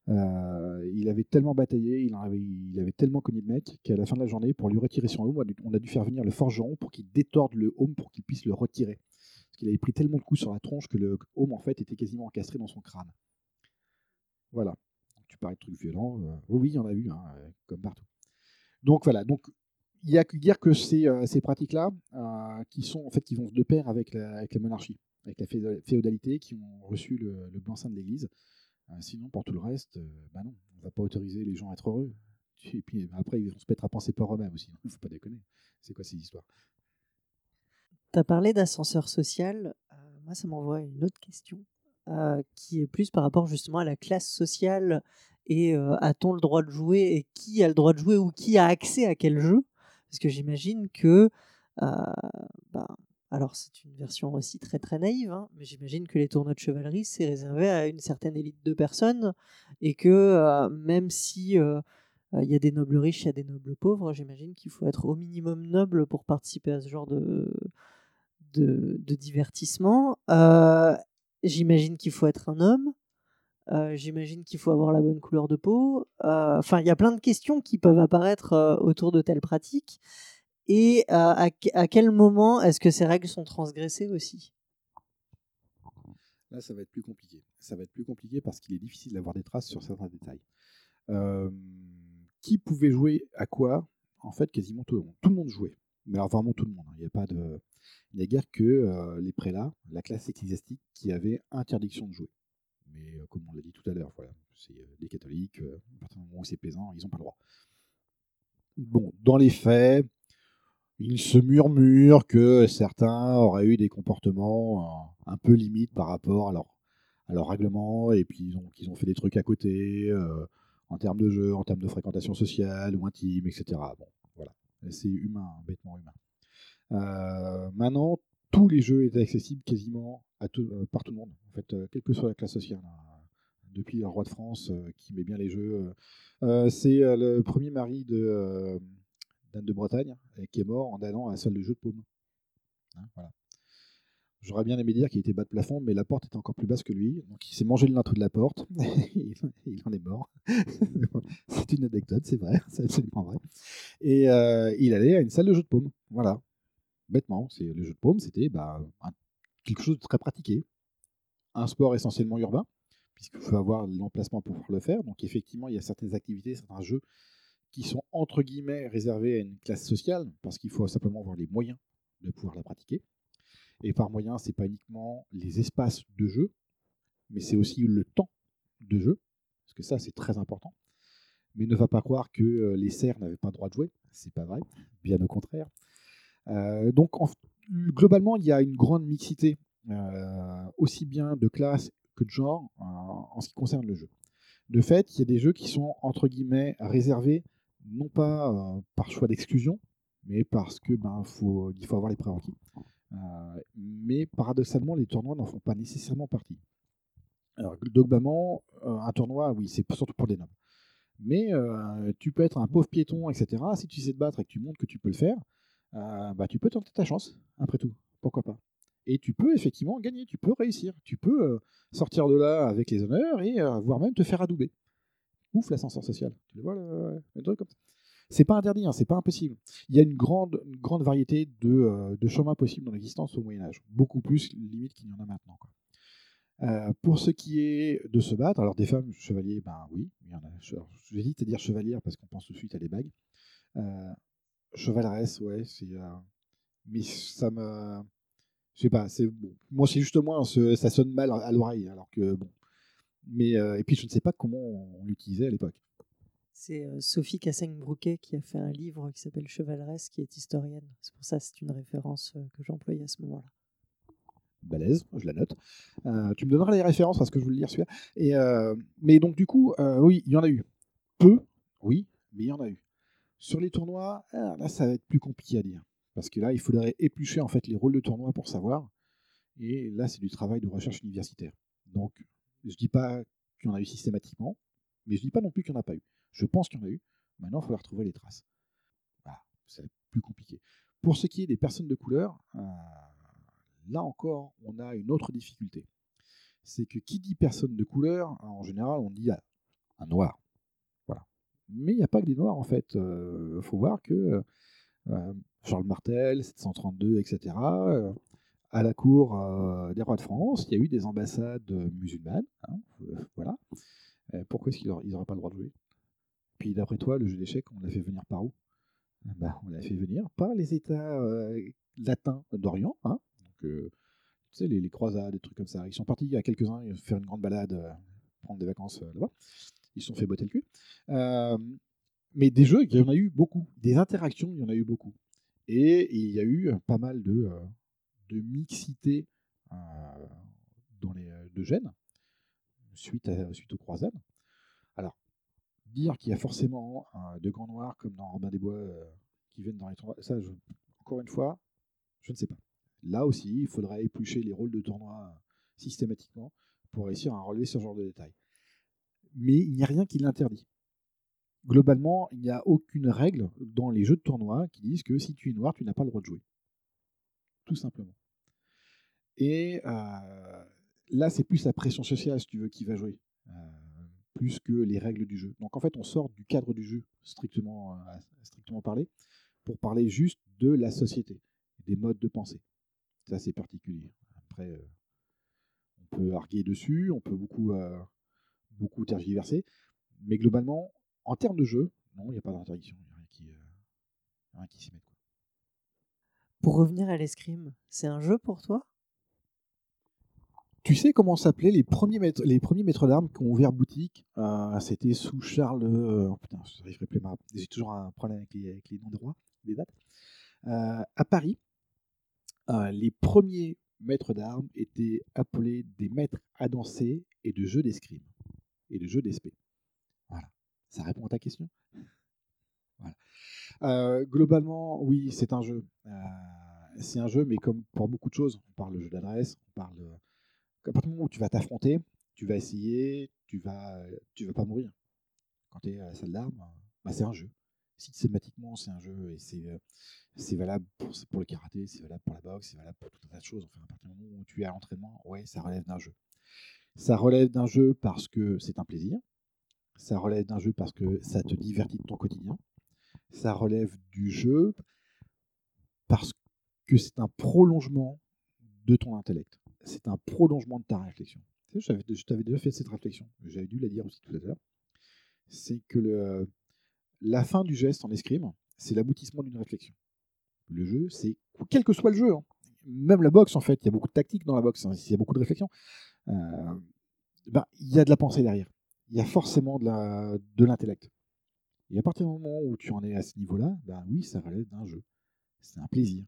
Euh, il avait tellement bataillé, il, avait, il avait tellement connu de mec qu'à la fin de la journée, pour lui retirer son home, on a dû faire venir le forgeron pour qu'il détorde le home pour qu'il puisse le retirer. Parce qu'il avait pris tellement de coups sur la tronche que le home en fait était quasiment encastré dans son crâne. Voilà. Tu parles de trucs violents. euh, oui, il y en a eu, hein, comme partout. Donc voilà. Donc il y a que dire que ces, euh, pratiques-là, euh, qui sont en fait qui vont de pair avec la, monarchie, avec la féo- féodalité, qui ont reçu le, blanc-seing de l'Église. Euh, sinon, pour tout le reste, bah non, on va pas autoriser les gens à être heureux. Et puis après, ils vont se mettre à penser par eux-mêmes aussi. Il faut pas déconner. C'est quoi ces histoires? Tu as parlé d'ascenseur social. Moi, ça m'envoie une autre question qui est plus par rapport justement à la classe sociale et euh, a-t-on le droit de jouer et qui a le droit de jouer ou qui a accès à quel jeu? Parce que j'imagine que, euh, bah, alors c'est une version aussi très très naïve, hein, mais j'imagine que les tournois de chevalerie c'est réservé à une certaine élite de personnes et que euh, même si euh, il y a des nobles riches, il y a des nobles pauvres, j'imagine qu'il faut être au minimum noble pour participer à ce genre de, de, divertissement. J'imagine qu'il faut être un homme. Euh, j'imagine qu'il faut avoir la bonne couleur de peau. Euh, Enfin, il y a plein de questions qui peuvent apparaître euh, autour de telles pratiques. Et à, que- à quel moment est-ce que ces règles sont transgressées aussi? Là, ça va être plus compliqué. Ça va être plus compliqué parce qu'il est difficile d'avoir des traces sur certains détails. Qui pouvait jouer à quoi? En fait, quasiment tout le monde. Tout le monde jouait. Mais alors vraiment tout le monde. hein. Il n'y a pas de. Il n'y a guère que les prélats, la classe ecclésiastique, qui avait interdiction de jouer. Mais euh, comme on l'a dit tout à l'heure, voilà, c'est euh, des catholiques. euh, à partir du moment où c'est plaisant, ils n'ont pas le droit. Bon, dans les faits, il se murmure que certains auraient eu des comportements euh, un peu limites par rapport à leur, à leur règlement, et puis ils ont, qu'ils ont fait des trucs à côté, euh, en termes de jeu, en termes de fréquentation sociale ou intime, etc. Bon, voilà. C'est humain, bêtement humain. Euh, maintenant, tous les jeux étaient accessibles quasiment à tout, euh, par tout le monde, en fait, euh, quelle que soit la classe sociale. hein. Depuis le roi de France euh, qui met bien les jeux. c'est le premier mari de d'Anne de Bretagne qui est mort en allant à la salle de jeu de paume. Hein. J'aurais bien aimé dire qu'il était bas de plafond, mais la porte était encore plus basse que lui. Donc il s'est mangé le linteau de la porte. il, en est mort. c'est une anecdote, c'est vrai, c'est absolument vrai. Et il allait à une salle de jeu de paume. Voilà. Bêtement, c'est le jeu de paume, c'était bah, quelque chose de très pratiqué. Un sport essentiellement urbain, puisqu'il faut avoir l'emplacement pour le faire. Donc effectivement, il y a certaines activités, certains jeux qui sont entre guillemets réservés à une classe sociale, parce qu'il faut simplement avoir les moyens de pouvoir la pratiquer. Et par moyens, c'est pas uniquement les espaces de jeu, mais c'est aussi le temps de jeu, parce que ça, c'est très important. Mais ne va pas croire que euh, les serfs n'avaient pas le droit de jouer, c'est pas vrai, bien au contraire. Euh, donc, en- globalement, il y a une grande mixité, euh, aussi bien de classe que de genre, euh, en ce qui concerne le jeu. De fait, il y a des jeux qui sont, entre guillemets, réservés, non pas par choix d'exclusion, mais parce que ben, faut, avoir les prérequis. Euh, mais paradoxalement, les tournois n'en font pas nécessairement partie. Alors, globalement, un tournoi, oui, c'est surtout pour des nobles. Mais tu peux être un pauvre piéton, etc. Si tu sais te battre et que tu montres que tu peux le faire, euh, bah, tu peux tenter ta chance, après tout. Pourquoi pas Et tu peux effectivement gagner, tu peux réussir. Tu peux euh, sortir de là avec les honneurs et euh, voire même te faire adouber. Ouf, l'ascenseur social. Tu le vois, le, truc comme ça c'est pas interdit, hein, c'est pas impossible. Il y a une grande, grande variété de, euh, de chemins possibles dans l'existence au Moyen Âge, beaucoup plus limite qu'il y en a maintenant. Euh, pour ce qui est de se battre, alors des femmes chevaliers, ben oui, il y en a. Alors, J'hésite à dire chevalière parce qu'on pense tout de suite à des bagues. Chevaleresse, ouais, c'est. euh, Mais ça me. Je sais pas, c'est bon. Moi, c'est juste moi, ça sonne mal à l'oreille, alors que bon. Mais euh, et puis je ne sais pas comment on l'utilisait à l'époque. C'est euh, Sophie Cassaigne-Brouquet qui a fait un livre qui s'appelle Chevaleresse, qui est historienne. C'est pour ça que c'est une référence que j'employais à ce moment-là. balèze, je la note. Euh, tu me donneras les références parce que je voulais lire celui-là. Et euh, mais donc du coup, euh, oui, il y en a eu. Peu, oui, mais il y en a eu. Sur les tournois, ah, là, ça va être plus compliqué à dire. Parce que là, il faudrait éplucher en fait les rôles de tournoi pour savoir. Et là, c'est du travail de recherche universitaire. Donc, je dis pas qu'il y en a eu systématiquement, mais je dis pas non plus qu'il n'y en a pas eu. Je pense qu'il y en a eu. Maintenant, il faudra retrouver les traces. Voilà, c'est plus compliqué. Pour ce qui est des personnes de couleur, euh, là encore, on a une autre difficulté. C'est que qui dit personne de couleur, en général, on dit un noir. Mais il n'y a pas que des noirs, en fait. Il faut voir que euh, Charles Martel, 732, etc., euh, à la cour euh, des rois de France, il y a eu des ambassades musulmanes. hein, euh, voilà. Euh, pourquoi est-ce qu'ils n'auraient pas le droit de jouer? Puis d'après toi, le jeu d'échecs, on l'a fait venir par où? Bah, On l'a fait venir par les États euh, latins d'Orient. hein. Euh, tu sais, les, croisades, des trucs comme ça. Ils sont partis, il y a quelques-uns, faire une grande balade, euh, prendre des vacances euh, là-bas. Ils se sont fait botter le cul. Euh, mais des jeux, il y en a eu beaucoup. Des interactions, il y en a eu beaucoup. Et il y a eu pas mal de, euh, de mixité euh, dans les, euh, de gènes suite, suite aux croisades. Alors, dire qu'il y a forcément euh, de grands noirs comme dans Robin des Bois euh, qui viennent dans les tournois, ça, encore une fois, je ne sais pas. Là aussi, il faudrait éplucher les rôles de tournoi euh, systématiquement pour réussir à relever ce genre de détails. Mais il n'y a rien qui l'interdit. Globalement, il n'y a aucune règle dans les jeux de tournoi qui disent que si tu es noir, tu n'as pas le droit de jouer. Tout simplement. Et euh, là, c'est plus la pression sociale, si tu veux, qui va jouer, euh, plus que les règles du jeu. Donc en fait, on sort du cadre du jeu, strictement, euh, parlé, pour parler juste de la société, des modes de pensée. C'est assez particulier. Après, on peut arguer dessus, on peut beaucoup, beaucoup tergiverser, mais globalement, en termes de jeu, non, il n'y a pas d'interdiction, il n'y a rien qui, euh, rien qui s'y mette. Pour revenir à l'escrime, c'est un jeu pour toi? Tu sais comment s'appelaient les premiers maîtres, les premiers maîtres d'armes qui ont ouvert boutique? Euh, C'était sous Charles. euh, oh putain, j'arriverai plus J'ai toujours un problème avec les, avec les noms des rois, les dates. Euh, à Paris, euh, les premiers maîtres d'armes étaient appelés des maîtres à danser et de jeux d'escrime et de jeux d'espée. Voilà. Ça répond à ta question? Voilà. Euh, globalement, oui, c'est un jeu. Euh, c'est un jeu, mais comme pour beaucoup de choses, on parle de jeu d'adresse, on parle à partir du moment où tu vas t'affronter, tu vas essayer, tu vas, tu vas pas mourir. Quand tu es à la salle d'armes, bah, c'est un jeu. Systématiquement, c'est un jeu et c'est euh, valable pour, pour le karaté, c'est valable pour la boxe, c'est valable pour tout un tas de choses. Enfin, à partir du moment où tu es à l'entraînement, ouais, ça relève d'un jeu. Ça relève d'un jeu parce que c'est un plaisir. Ça relève d'un jeu parce que ça te divertit de ton quotidien. Ça relève du jeu parce que c'est un prolongement de ton intellect. C'est un prolongement de ta réflexion. Je t'avais déjà fait cette réflexion, j'avais dû la dire aussi tout à l'heure. C'est que la fin du geste en escrime, c'est l'aboutissement d'une réflexion. Le jeu, c'est quel que soit le jeu, hein. même la boxe en fait, il y a beaucoup de tactique dans la boxe, hein, il y a beaucoup de réflexion. Euh, ben, il y a de la pensée derrière. Il y a forcément de l'intellect. Et à partir du moment où tu en es à ce niveau-là, ben oui, ça relève d'un jeu. C'est un plaisir.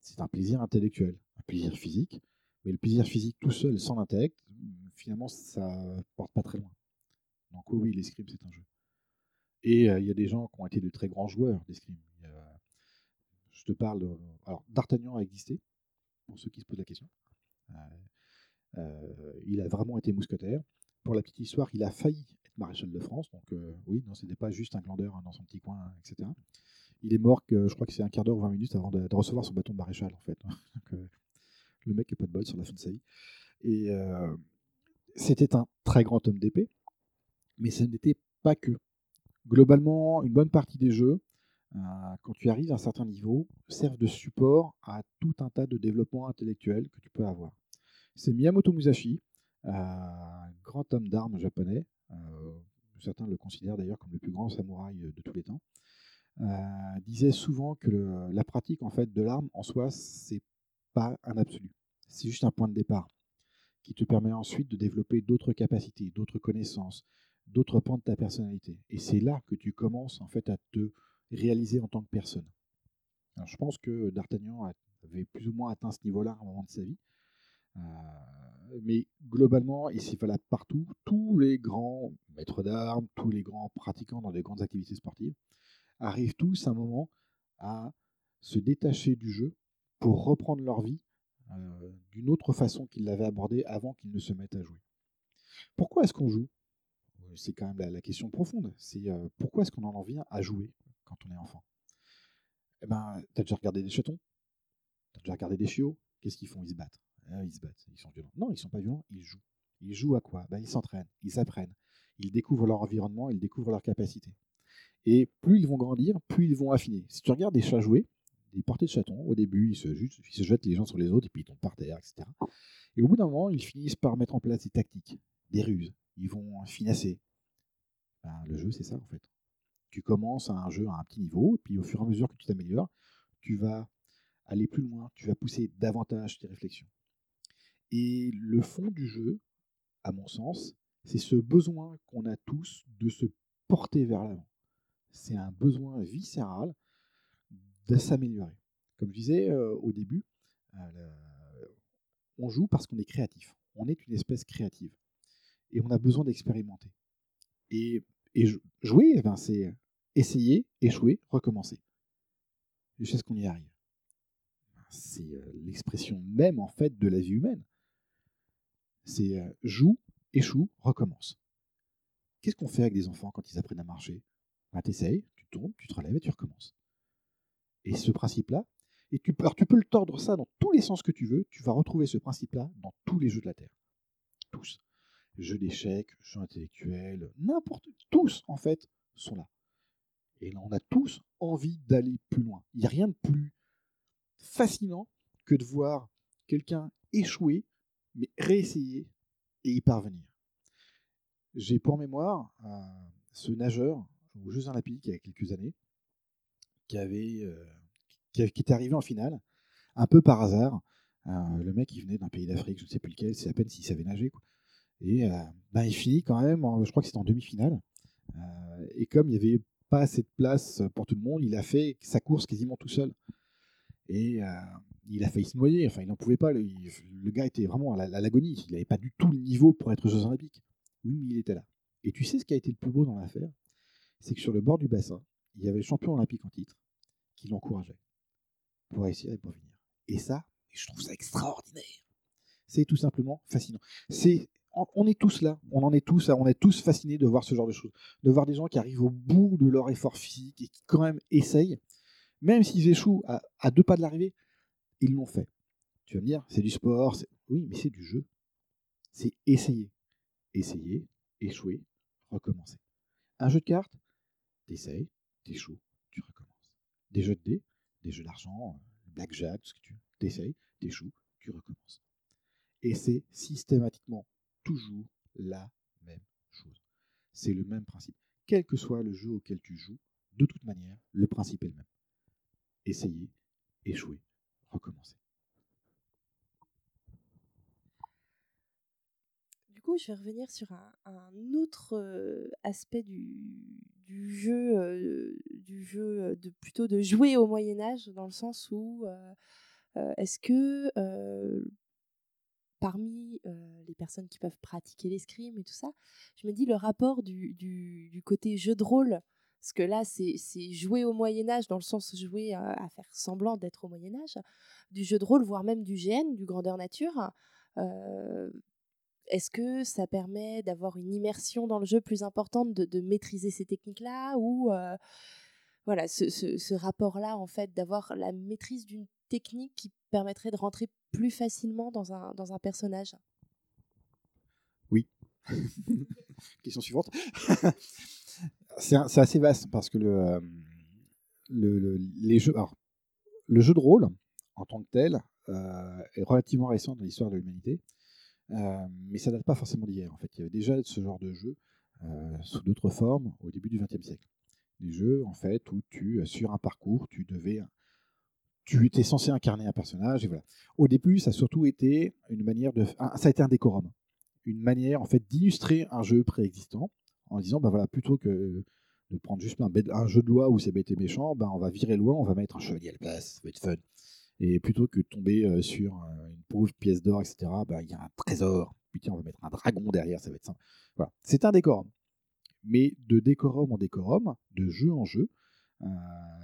C'est un plaisir intellectuel, un plaisir physique. Mais le plaisir physique tout seul, sans l'intellect, finalement, ça porte pas très loin. Donc oui, l'escrime, c'est un jeu. Et euh, il y a des gens qui ont été de très grands joueurs d'escrime. A- Je te parle... Alors, D'Artagnan a existé, pour ceux qui se posent la question. Euh, euh, il a vraiment été mousquetaire. Pour la petite histoire, il a failli être maréchal de France. Donc euh, oui, non, c'était pas juste un glandeur hein, dans son petit coin, etc. Il est mort, que, je crois que c'est un quart d'heure ou 20 minutes avant de, recevoir son bâton de maréchal, en fait. Euh, le mec n'a pas de bol sur la fin de sa vie. Et euh, c'était un très grand homme d'épée, mais ce n'était pas que. Globalement, une bonne partie des jeux, euh, quand tu arrives à un certain niveau, servent de support à tout un tas de développements intellectuels que tu peux avoir. C'est Miyamoto Musashi, euh, grand homme d'armes japonais. euh, certains le considèrent d'ailleurs comme le plus grand samouraï de tous les temps. euh, disait souvent que la pratique en fait de l'arme en soi, c'est pas un absolu. C'est juste un point de départ qui te permet ensuite de développer d'autres capacités, d'autres connaissances, d'autres pans de ta personnalité. Et c'est là que tu commences en fait à te réaliser en tant que personne. Je pense que D'Artagnan avait plus ou moins atteint ce niveau-là à un moment de sa vie. Euh, mais globalement, et c'est valable partout, tous les grands maîtres d'armes, tous les grands pratiquants dans des grandes activités sportives arrivent tous à un moment à se détacher du jeu pour reprendre leur vie euh, d'une autre façon qu'ils l'avaient abordée avant qu'ils ne se mettent à jouer. Pourquoi est-ce qu'on joue? C'est quand même la, question profonde. C'est euh, pourquoi est-ce qu'on en vient à jouer quand on est enfant? Eh ben, t'as déjà regardé des chatons? T'as déjà regardé des chiots? Qu'est-ce qu'ils font? Ils se battent. Ah, ils se battent, ils sont violents. Non, ils sont pas violents, ils jouent. Ils jouent à quoi? Ben, Ils s'entraînent, ils apprennent, ils découvrent leur environnement, ils découvrent leurs capacités. Et plus ils vont grandir, plus ils vont affiner. Si tu regardes des chats jouer, des portées de chatons, au début, ils se, jettent les uns sur les autres et puis ils tombent par terre, etc. Et au bout d'un moment, ils finissent par mettre en place des tactiques, des ruses. Ils vont finasser. Ben, le jeu, c'est ça, en fait. Tu commences un jeu à un petit niveau, et puis au fur et à mesure que tu t'améliores, tu vas aller plus loin, tu vas pousser davantage tes réflexions. Et le fond du jeu, à mon sens, c'est ce besoin qu'on a tous de se porter vers l'avant. C'est un besoin viscéral de s'améliorer. Comme je disais euh, au début, euh, on joue parce qu'on est créatif. On est une espèce créative. Et on a besoin d'expérimenter. Et, et jou- jouer, eh ben, c'est essayer, échouer, recommencer. Jusqu'à ce qu'on y arrive. C'est euh, l'expression même, en fait, de la vie humaine. C'est euh, joue, échoue, recommence. Qu'est-ce qu'on fait avec des enfants quand ils apprennent à marcher? Ben, T'essayes, tu tombes, tu te relèves et tu recommences. Et ce principe-là, et tu, peux- tu peux le tordre ça dans tous les sens que tu veux, tu vas retrouver ce principe-là dans tous les jeux de la Terre. Tous. Jeux d'échecs, jeux intellectuels, n'importe, tous en fait sont là. Et on a tous envie d'aller plus loin. Il n'y a rien de plus fascinant que de voir quelqu'un échouer, mais réessayer et y parvenir. J'ai pour mémoire ce nageur aux Jeux Olympiques il y a quelques années qui avait euh, qui, était arrivé en finale un peu par hasard. Euh, le mec il venait d'un pays d'Afrique, je ne sais plus lequel, c'est à peine s'il savait nager quoi. Et ben, il finit quand même, je crois que c'était en demi-finale. Et comme il n'y avait pas assez de place pour tout le monde, il a fait sa course quasiment tout seul. Et euh, il a failli se noyer, enfin il n'en pouvait pas. Le, gars était vraiment à la- à l'agonie, il n'avait pas du tout le niveau pour être aux Jeux Olympiques. Oui, mais il était là. Et tu sais ce qui a été le plus beau dans l'affaire? C'est que sur le bord du bassin, il y avait le champion olympique en titre qui l'encourageait pour réussir et pour venir. Et ça, je trouve ça extraordinaire. C'est tout simplement fascinant. On est tous là, on en est tous, on est tous fascinés de voir ce genre de choses, de voir des gens qui arrivent au bout de leur effort physique et qui quand même essayent, même s'ils échouent à, deux pas de l'arrivée, ils l'ont fait. Tu vas me dire, c'est du sport, oui, mais c'est du jeu. C'est essayer, essayer, échouer, recommencer. Un jeu de cartes, t'essayes, t'échoues, tu recommences. Des jeux de dés, des jeux d'argent, euh, blackjack, tout ce que tu veux, t'essayes, t'échoues, tu recommences. Et c'est systématiquement toujours la même chose. C'est le même principe. Quel que soit le jeu auquel tu joues, de toute manière, le principe est le même. Essayer, échouer, recommencer. Du coup, je vais revenir sur un, autre euh, aspect du, jeu, euh, du jeu euh, de plutôt de jouer au Moyen Âge, dans le sens où euh, euh, est-ce que euh, parmi euh, les personnes qui peuvent pratiquer l'escrime et tout ça, je me dis le rapport du, du côté jeu de rôle, parce que là c'est jouer au Moyen Âge dans le sens jouer à, faire semblant d'être au Moyen Âge, du jeu de rôle, voire même du GN, du grandeur nature. est-ce que ça permet d'avoir une immersion dans le jeu plus importante, de, maîtriser ces techniques-là ou voilà ce, rapport-là en fait d'avoir la maîtrise d'une technique qui permettrait de rentrer plus facilement dans un personnage? Oui. Question suivante. c'est assez vaste parce que le, euh, le, alors, le jeu de rôle en tant que tel euh, est relativement récent dans l'histoire de l'humanité, euh, mais ça date pas forcément d'hier. En fait, il y avait déjà ce genre de jeu sous d'autres formes au début du XXe siècle. Des jeux, en fait, où tu, sur un parcours, tu devais. Tu étais censé incarner un personnage, et voilà. Au début, ça a surtout été une manière de. Ça a été un décorum. Une manière, en fait, d'illustrer un jeu préexistant, en disant, bah voilà, plutôt que de prendre juste un, jeu de loi où c'est bête et méchant, ben on va virer loin, on va mettre un chevalier à la place, ça va être fun. Et plutôt que de tomber sur une pauvre pièce d'or, etc., ben, il y a un trésor. Putain, on va mettre un dragon derrière, ça va être simple. Voilà. C'est un décorum. Mais de décorum en décorum, de jeu en jeu,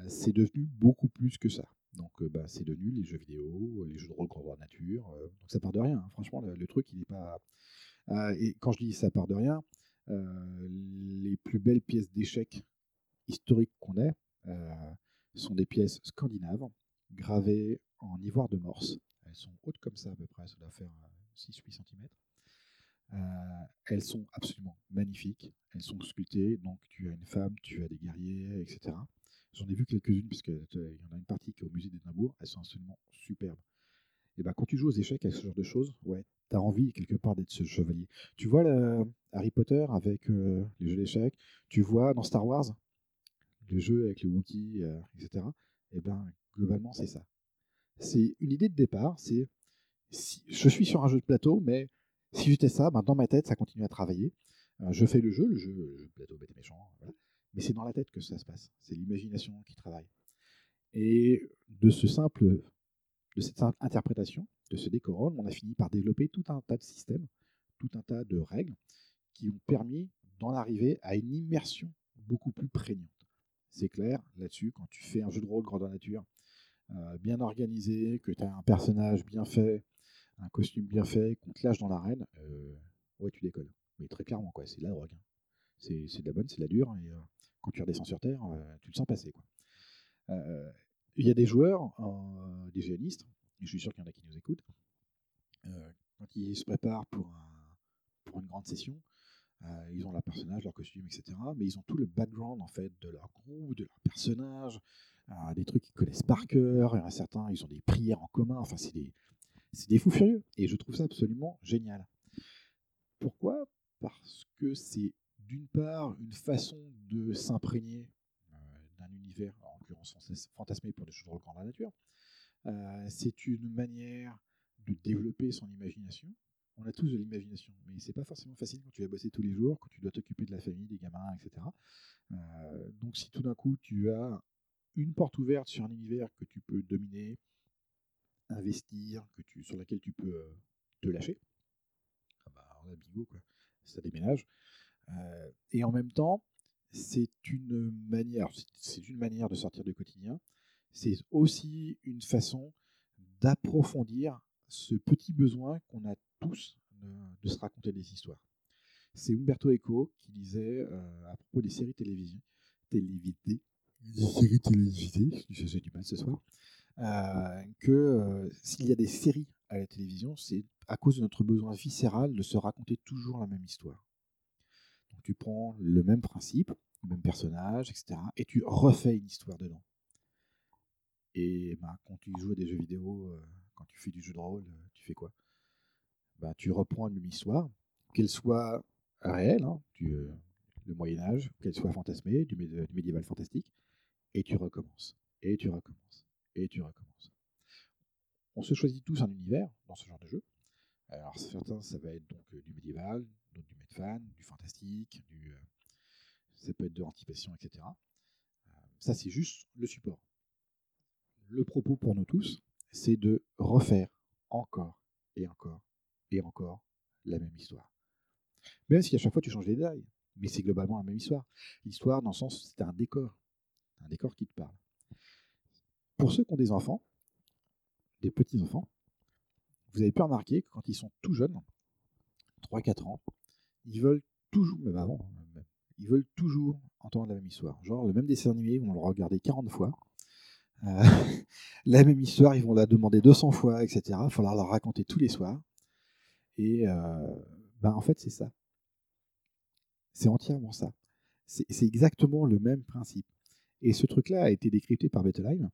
c'est devenu beaucoup plus que ça. Donc bah, c'est devenu les jeux vidéo, les jeux de rôle grandeur nature. donc ça part de rien. Hein. Franchement, le, truc, il n'est pas. et quand je dis ça part de rien, les plus belles pièces d'échecs historiques qu'on ait sont des pièces scandinaves, gravées en ivoire de morse. Elles sont hautes comme ça à peu près, ça doit faire 6-8 cm. Euh, elles sont absolument magnifiques. Elles sont sculptées. Donc, tu as une femme, tu as des guerriers, etc. J'en ai vu quelques-unes, parce qu'il y en a une partie qui est au musée d'Édimbourg. Elles sont absolument superbes. Et ben, quand tu joues aux échecs avec ce genre de choses, ouais, tu as envie quelque part d'être ce chevalier. Tu vois Harry Potter avec euh, les jeux d'échecs, tu vois dans Star Wars le jeu avec les Wookiees, euh, etc. Et ben, globalement, c'est ça. C'est une idée de départ, c'est si, je suis sur un jeu de plateau, mais si j'étais ça, ben, dans ma tête, ça continue à travailler. Euh, je fais le jeu, le jeu, jeu plateau bête méchant, mais c'est dans la tête que ça se passe. C'est l'imagination qui travaille. Et de ce simple, de cette simple interprétation, de ce décorum, on a fini par développer tout un tas de systèmes, tout un tas de règles qui ont permis d'en arriver à une immersion beaucoup plus prégnante. C'est clair, là-dessus, quand tu fais un jeu de rôle grandeur nature, euh, bien organisé, que tu as un personnage bien fait, un costume bien fait, qu'on te lâche dans l'arène, euh, ouais, tu décolles. Mais très clairement, quoi, c'est de la drogue. Hein. C'est de la bonne, c'est de la dure, et euh, quand tu redescends sur Terre, tu le sens passer. Il y a des joueurs, des géanistes, et je suis sûr qu'il y en a qui nous écoutent, quand ils se préparent pour, pour une grande session, ils ont leur personnage, leur costume, etc. Mais ils ont tout le background en fait de leur groupe, de leur personnage, des trucs qu'ils connaissent par cœur. Il y en a certains, ils ont des prières en commun. Enfin, c'est des, c'est des fous furieux. Et je trouve ça absolument génial. Pourquoi? Parce que c'est d'une part une façon de s'imprégner euh, d'un univers, en l'occurrence fantasmé pour des choses de la nature. Euh, c'est une manière de développer son imagination. On a tous de l'imagination, mais c'est pas forcément facile quand tu vas bosser tous les jours, quand tu dois t'occuper de la famille, des gamins, etc. Euh, donc si tout d'un coup tu as une porte ouverte sur un univers que tu peux dominer, investir, que tu, sur laquelle tu peux euh, te lâcher, ah bah, on a bingo, quoi. ça déménage. Et en même temps, c'est une manière, c'est une manière de sortir du quotidien. C'est aussi une façon d'approfondir ce petit besoin qu'on a tous de, se raconter des histoires. C'est Umberto Eco qui disait euh, à propos des séries télévisées, télévisées, des séries télévisées, du mal ce soir, euh, que euh, s'il y a des séries à la télévision, c'est à cause de notre besoin viscéral de se raconter toujours la même histoire. Tu prends le même principe, le même personnage, etc., et tu refais une histoire dedans. Et ben, quand tu joues à des jeux vidéo, euh, quand tu fais du jeu de rôle, tu fais quoi? Ben, Tu reprends une histoire, qu'elle soit réelle, hein, du, le Moyen Âge, qu'elle soit fantasmée, du médiéval fantastique, et tu recommences, et tu recommences et tu recommences. On se choisit tous un univers dans ce genre de jeu. Alors certains, ça va être donc euh, du médiéval, d'autres du medfan, du fantastique, du, euh, ça peut être de l'anticipation, etc. Euh, ça, c'est juste le support. Le propos pour nous tous, c'est de refaire encore et encore et encore la même histoire. Même si à chaque fois tu changes les détails, mais c'est globalement la même histoire. L'histoire, dans le sens, c'est un décor, un décor qui te parle. Pour ceux qui ont des enfants, des petits-enfants, vous avez pu remarquer que quand ils sont tout jeunes, 3-4 ans, ils veulent toujours, même avant, ils veulent toujours entendre la même histoire. Genre le même dessin animé, vont le regarder 40 fois. Euh, la même histoire, ils vont la demander 200 fois, etc. Il va la raconter tous les soirs. Et euh, ben en fait, c'est ça. C'est entièrement ça. C'est exactement le même principe. Et ce truc-là a été décrypté par Bettelheim.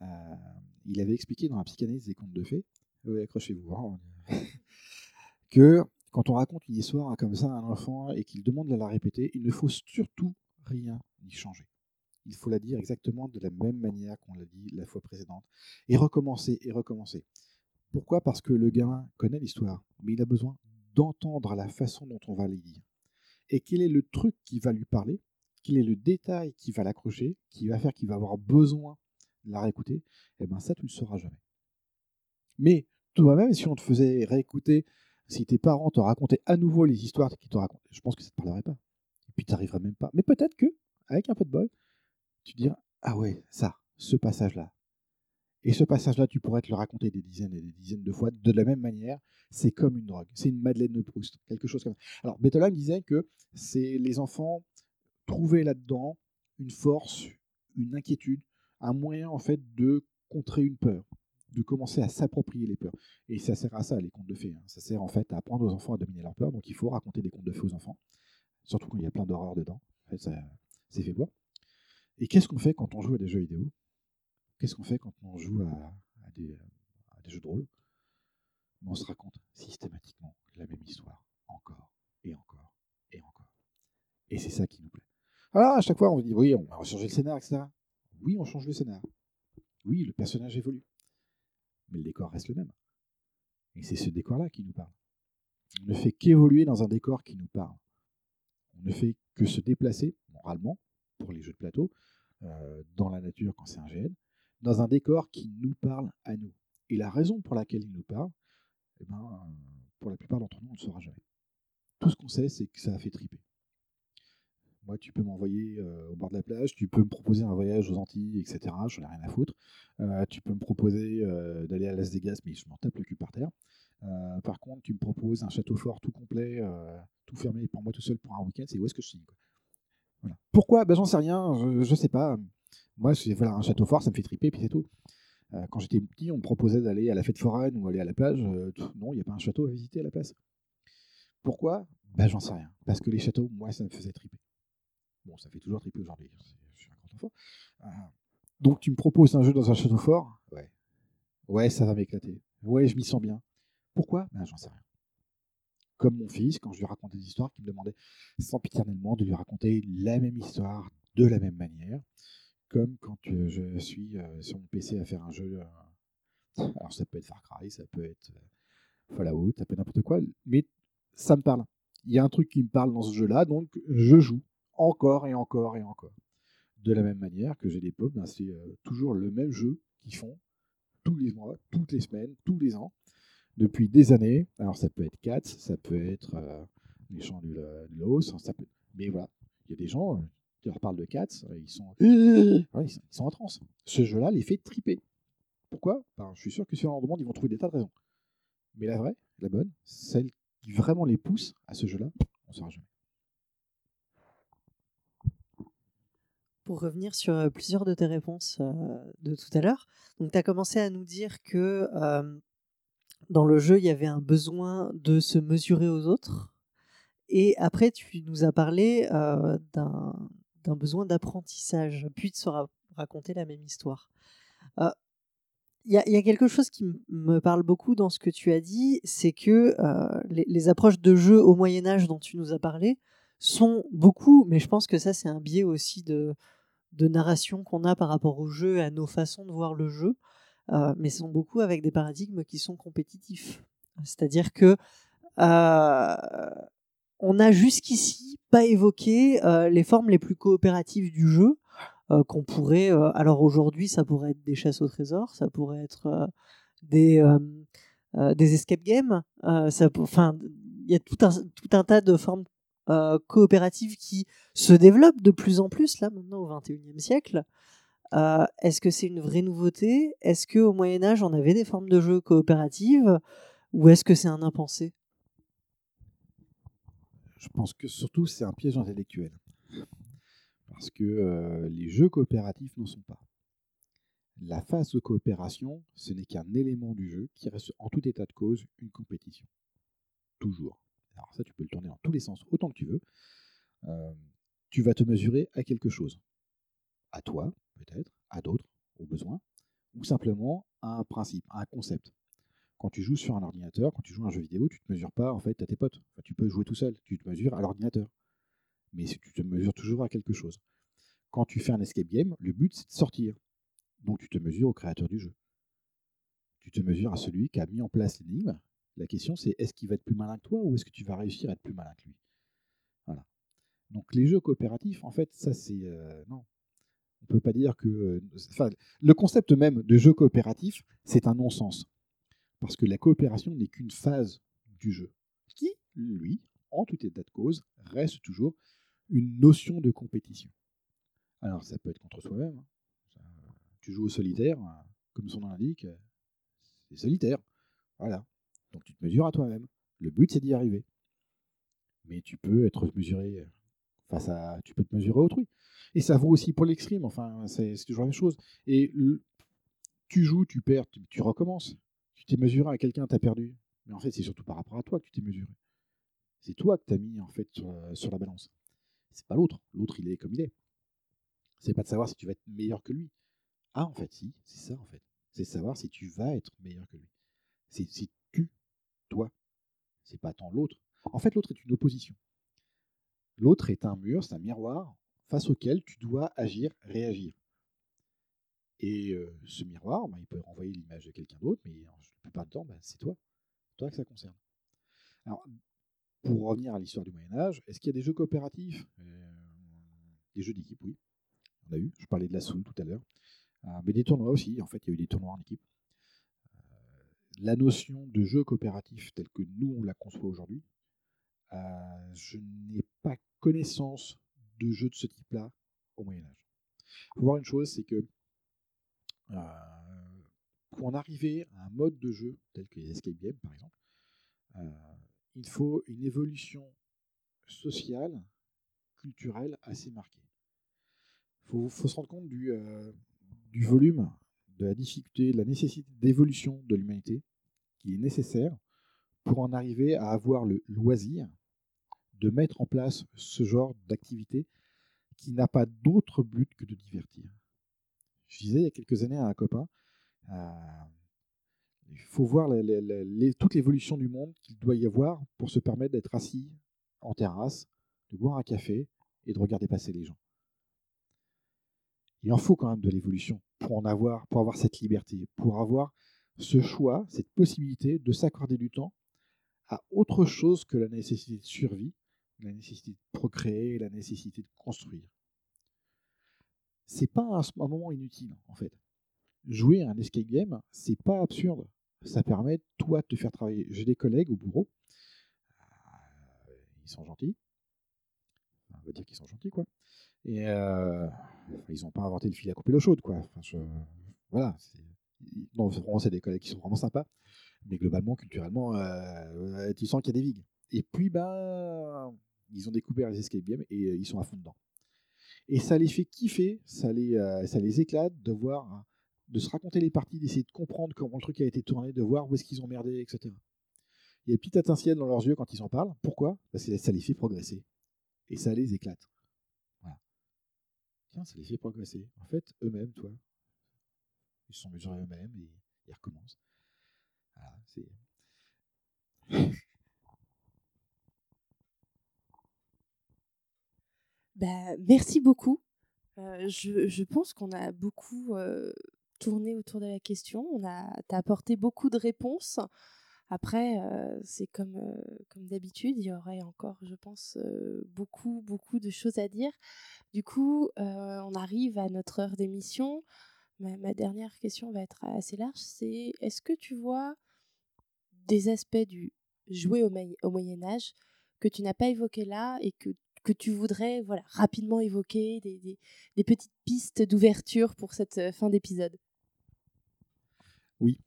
Euh, il avait expliqué dans la psychanalyse des contes de fées, accrochez-vous, hein, que quand on raconte une histoire comme ça à un enfant et qu'il demande de la répéter, il ne faut surtout rien y changer. Il faut la dire exactement de la même manière qu'on l'a dit la fois précédente. Et recommencer, et recommencer. Pourquoi? Parce que le gamin connaît l'histoire, mais il a besoin d'entendre la façon dont on va les dire. Et quel est le truc qui va lui parler? Quel est le détail qui va l'accrocher? Qui va faire qu'il va avoir besoin de la réécouter? Eh bien ça, tu ne le sauras jamais. Mais toi-même, si on te faisait réécouter, si tes parents te racontaient à nouveau les histoires qu'ils te racontaient, je pense que ça ne te parlerait pas. Et puis tu n'arriverais même pas. Mais peut-être que, avec un peu de bol, tu diras Ah ouais, ça, ce passage-là. Et ce passage-là, tu pourrais te le raconter des dizaines et des dizaines de fois de la même manière. C'est comme une drogue. C'est une Madeleine de Proust. Quelque chose comme ça. Alors, Bettelheim disait que c'est les enfants trouvaient là-dedans une force, une inquiétude, un moyen en fait de contrer une peur, de commencer à s'approprier les peurs. Et ça sert à ça, les contes de fées. Hein. Ça sert en fait à apprendre aux enfants à dominer leur peur. Donc il faut raconter des contes de fées aux enfants, surtout quand il y a plein d'horreur dedans. En fait, c'est fait voir. Et qu'est-ce qu'on fait quand on joue à des jeux vidéo? Qu'est-ce qu'on fait quand on joue à, des, jeux de rôle? On se raconte systématiquement la même histoire, encore et encore et encore. Et c'est ça qui nous plaît. Alors à chaque fois, on dit oui, on va changer le scénar, etc. Oui, on change le scénar. Oui, le personnage évolue. Mais le décor reste le même. Et c'est ce décor-là qui nous parle. On ne fait qu'évoluer dans un décor qui nous parle. On ne fait que se déplacer, moralement, pour les jeux de plateau, euh, dans la nature quand c'est un GN, dans un décor qui nous parle à nous. Et la raison pour laquelle il nous parle, eh ben, pour la plupart d'entre nous, on ne le saura jamais. Tout ce qu'on sait, c'est que ça a fait triper. Moi, tu peux m'envoyer euh, au bord de la plage, tu peux me proposer un voyage aux Antilles, etc. Je n'en ai rien à foutre. Euh, tu peux me proposer d'aller à Las Vegas, mais je m'en tape le cul par terre. par contre, tu me proposes un château fort tout complet, tout fermé pour moi tout seul pour un week-end, c'est où est-ce que je signe pourquoi? Ben, J'en sais rien, je, ne sais pas. Moi, voilà, un château fort, ça me fait triper, puis c'est tout. Euh, quand j'étais petit, on me proposait d'aller à la fête foraine ou aller à la plage. Euh, non, il n'y a pas un château à visiter à la place. Pourquoi? Ben, J'en sais rien. Parce que les châteaux, moi, ça me faisait triper. Bon, ça fait toujours triper aujourd'hui. Je suis un grand enfant. Euh, donc, tu me proposes un jeu dans un château fort? Ouais. Ouais, ça va m'éclater. Ouais, je m'y sens bien. Pourquoi? Ben, j'en sais rien comme mon fils, quand je lui racontais des histoires, qui me demandait sempiternellement de lui raconter la même histoire de la même manière, comme quand euh, je suis euh, sur mon PC à faire un jeu. Euh, alors ça peut être Far Cry, ça peut être Fallout, ça peut être n'importe quoi, mais ça me parle. Il y a un truc qui me parle dans ce jeu-là, donc je joue encore et encore et encore. De la même manière que j'ai des potes, ben, c'est toujours le même jeu qu'ils font tous les mois, toutes les semaines, tous les ans depuis des années. Alors ça peut être Cats, ça peut être euh, les chants du, euh, de l'os, ça peut... mais voilà, il y a des gens euh, qui leur parlent de Cats, ils sont, ils sont en transe. Ce jeu-là les fait triper. Pourquoi? Ben, Je suis sûr que sur leur demande, ils vont trouver des tas de raisons. Mais la vraie, la bonne, celle qui vraiment les pousse à ce jeu-là, on ne saura jamais. Pour revenir sur plusieurs de tes réponses de tout à l'heure, donc tu as commencé à nous dire que dans le jeu, il y avait un besoin de se mesurer aux autres. Et après, tu nous as parlé euh, d'un besoin d'apprentissage, puis de se raconter la même histoire. Euh, il y, a quelque chose qui me parle beaucoup dans ce que tu as dit, c'est que euh, les, approches de jeu au Moyen Âge dont tu nous as parlé sont beaucoup, mais je pense que ça c'est un biais aussi de, de narration qu'on a par rapport au jeu, à nos façons de voir le jeu. Euh, mais sont beaucoup avec des paradigmes qui sont compétitifs. C'est-à-dire que euh, on n'a jusqu'ici pas évoqué euh, les formes les plus coopératives du jeu qu'on pourrait. alors aujourd'hui, ça pourrait être des chasses au trésor, ça pourrait être des des escape games. ça, enfin, il y a tout un, tout un tas de formes coopératives qui se développent de plus en plus là maintenant au XXIe siècle. Euh, est-ce que c'est une vraie nouveauté? Est-ce qu'au Moyen Âge, on avait des formes de jeu coopératives? Ou est-ce que c'est un impensé? Je pense que surtout, c'est un piège intellectuel. Parce que euh, les jeux coopératifs n'en sont pas. La phase de coopération, ce n'est qu'un élément du jeu qui reste en tout état de cause une compétition. Toujours. Alors ça, tu peux le tourner dans tous les sens autant que tu veux. Euh, tu vas te mesurer à quelque chose. À toi, peut-être, à d'autres, au besoin, ou simplement à un principe, à un concept. Quand tu joues sur un ordinateur, quand tu joues un jeu vidéo, tu ne te mesures pas en fait à tes potes. tu peux jouer tout seul, tu te mesures à l'ordinateur. Mais tu te mesures toujours à quelque chose. quand tu fais un escape game, le but c'est de sortir. Donc tu te mesures au créateur du jeu. Tu te mesures à celui qui a mis en place l'énigme. La question c'est est-ce qu'il va être plus malin que toi ou est-ce que tu vas réussir à être plus malin que lui? Voilà. Donc les jeux coopératifs, en fait, ça c'est euh, non. On peut pas dire que. euh, le concept même de jeu coopératif, c'est un non-sens. Parce que la coopération n'est qu'une phase du jeu. Qui, lui, en tout état de cause, reste toujours une notion de compétition. Alors, ça peut être contre soi-même. hein. Tu joues au solitaire, euh, comme son nom l'indique, euh, c'est solitaire. Voilà. Donc tu te mesures à toi-même. Le but, c'est d'y arriver. Mais tu peux être mesuré euh, face à. Tu peux te mesurer à autrui. Et ça vaut aussi pour l'extrême. Enfin, c'est toujours la même chose. Et tu joues, tu perds, tu, recommences. Tu t'es mesuré à quelqu'un, tu as perdu. Mais en fait, c'est surtout par rapport à toi que tu t'es mesuré. C'est toi que tu as mis en fait sur, la- sur la balance. C'est pas l'autre. L'autre, il est comme il est. C'est pas de savoir si tu vas être meilleur que lui. Ah, en fait, si, c'est ça en fait. C'est de savoir si tu vas être meilleur que lui. C'est si tu, toi. C'est pas tant l'autre. En fait, l'autre est une opposition. L'autre est un mur, c'est un miroir face auquel tu dois agir, réagir. Et euh, ce miroir, bah, il peut renvoyer l'image de quelqu'un d'autre, mais la plupart du temps, bah, c'est toi. Toi que ça concerne. Alors, pour revenir à l'histoire du Moyen-Âge, est-ce qu'il y a des jeux coopératifs? Euh, Des jeux d'équipe, oui. On a eu. Je parlais de la Soul tout à l'heure. Euh, mais des tournois aussi. En fait, il y a eu des tournois en équipe. Euh, la notion de jeu coopératif tel que nous, on la conçoit aujourd'hui, je n'ai pas connaissance de jeux de ce type-là au Moyen-Âge. Il faut voir une chose, c'est que euh, pour en arriver à un mode de jeu tel que les escape games, par exemple, euh, il faut une évolution sociale, culturelle assez marquée. Il faut, se rendre compte euh, du volume, de la difficulté, de la nécessité d'évolution de l'humanité qui est nécessaire pour en arriver à avoir le loisir de mettre en place ce genre d'activité qui n'a pas d'autre but que de divertir. Je disais il y a quelques années à un copain, euh, il faut voir toute l'évolution du monde qu'il doit y avoir pour se permettre d'être assis en terrasse, de boire un café et de regarder passer les gens. Il en faut quand même de l'évolution pour en avoir, pour avoir cette liberté, pour avoir ce choix, cette possibilité de s'accorder du temps à autre chose que la nécessité de survie, la nécessité de procréer, la nécessité de construire. C'est pas un, moment inutile en fait. Jouer un escape game, c'est pas absurde. Ça permet toi de te faire travailler. J'ai des collègues au bureau, euh, ils sont gentils. On va dire qu'ils sont gentils quoi. Et euh, ils n'ont pas inventé le fil à couper l'eau chaude quoi. Voilà. c'est des collègues qui sont vraiment sympas. Mais globalement, culturellement, euh, tu sens qu'il y a des vigues. Et puis, ben, ils ont découvert les escape games et euh, ils sont à fond dedans. Et ça les fait kiffer, ça les, euh, ça les éclate de voir, hein, de se raconter les parties, d'essayer de comprendre comment le truc a été tourné, de voir où est-ce qu'ils ont merdé, etc. Il y a une petite étincelle dans leurs yeux quand ils en parlent. Pourquoi? Parce que ça les fait progresser. Et ça les éclate. Voilà. Tiens, ça les fait progresser. En fait, eux-mêmes, toi, ils se sont mesurés eux-mêmes et ils recommencent. Voilà, c'est. Bah, merci beaucoup. Euh, je, pense qu'on a beaucoup euh, tourné autour de la question. On a, t'as apporté beaucoup de réponses. Après, euh, c'est comme, comme d'habitude, il y aurait encore, je pense, beaucoup, beaucoup de choses à dire. Du coup, on arrive à notre heure d'émission. Ma, dernière question va être assez large. C'est est-ce que tu vois des aspects du jouer au, au Moyen Âge que tu n'as pas évoqué là et que, que tu voudrais voilà, rapidement évoquer, des, des- petites pistes d'ouverture pour cette euh, fin d'épisode? Oui,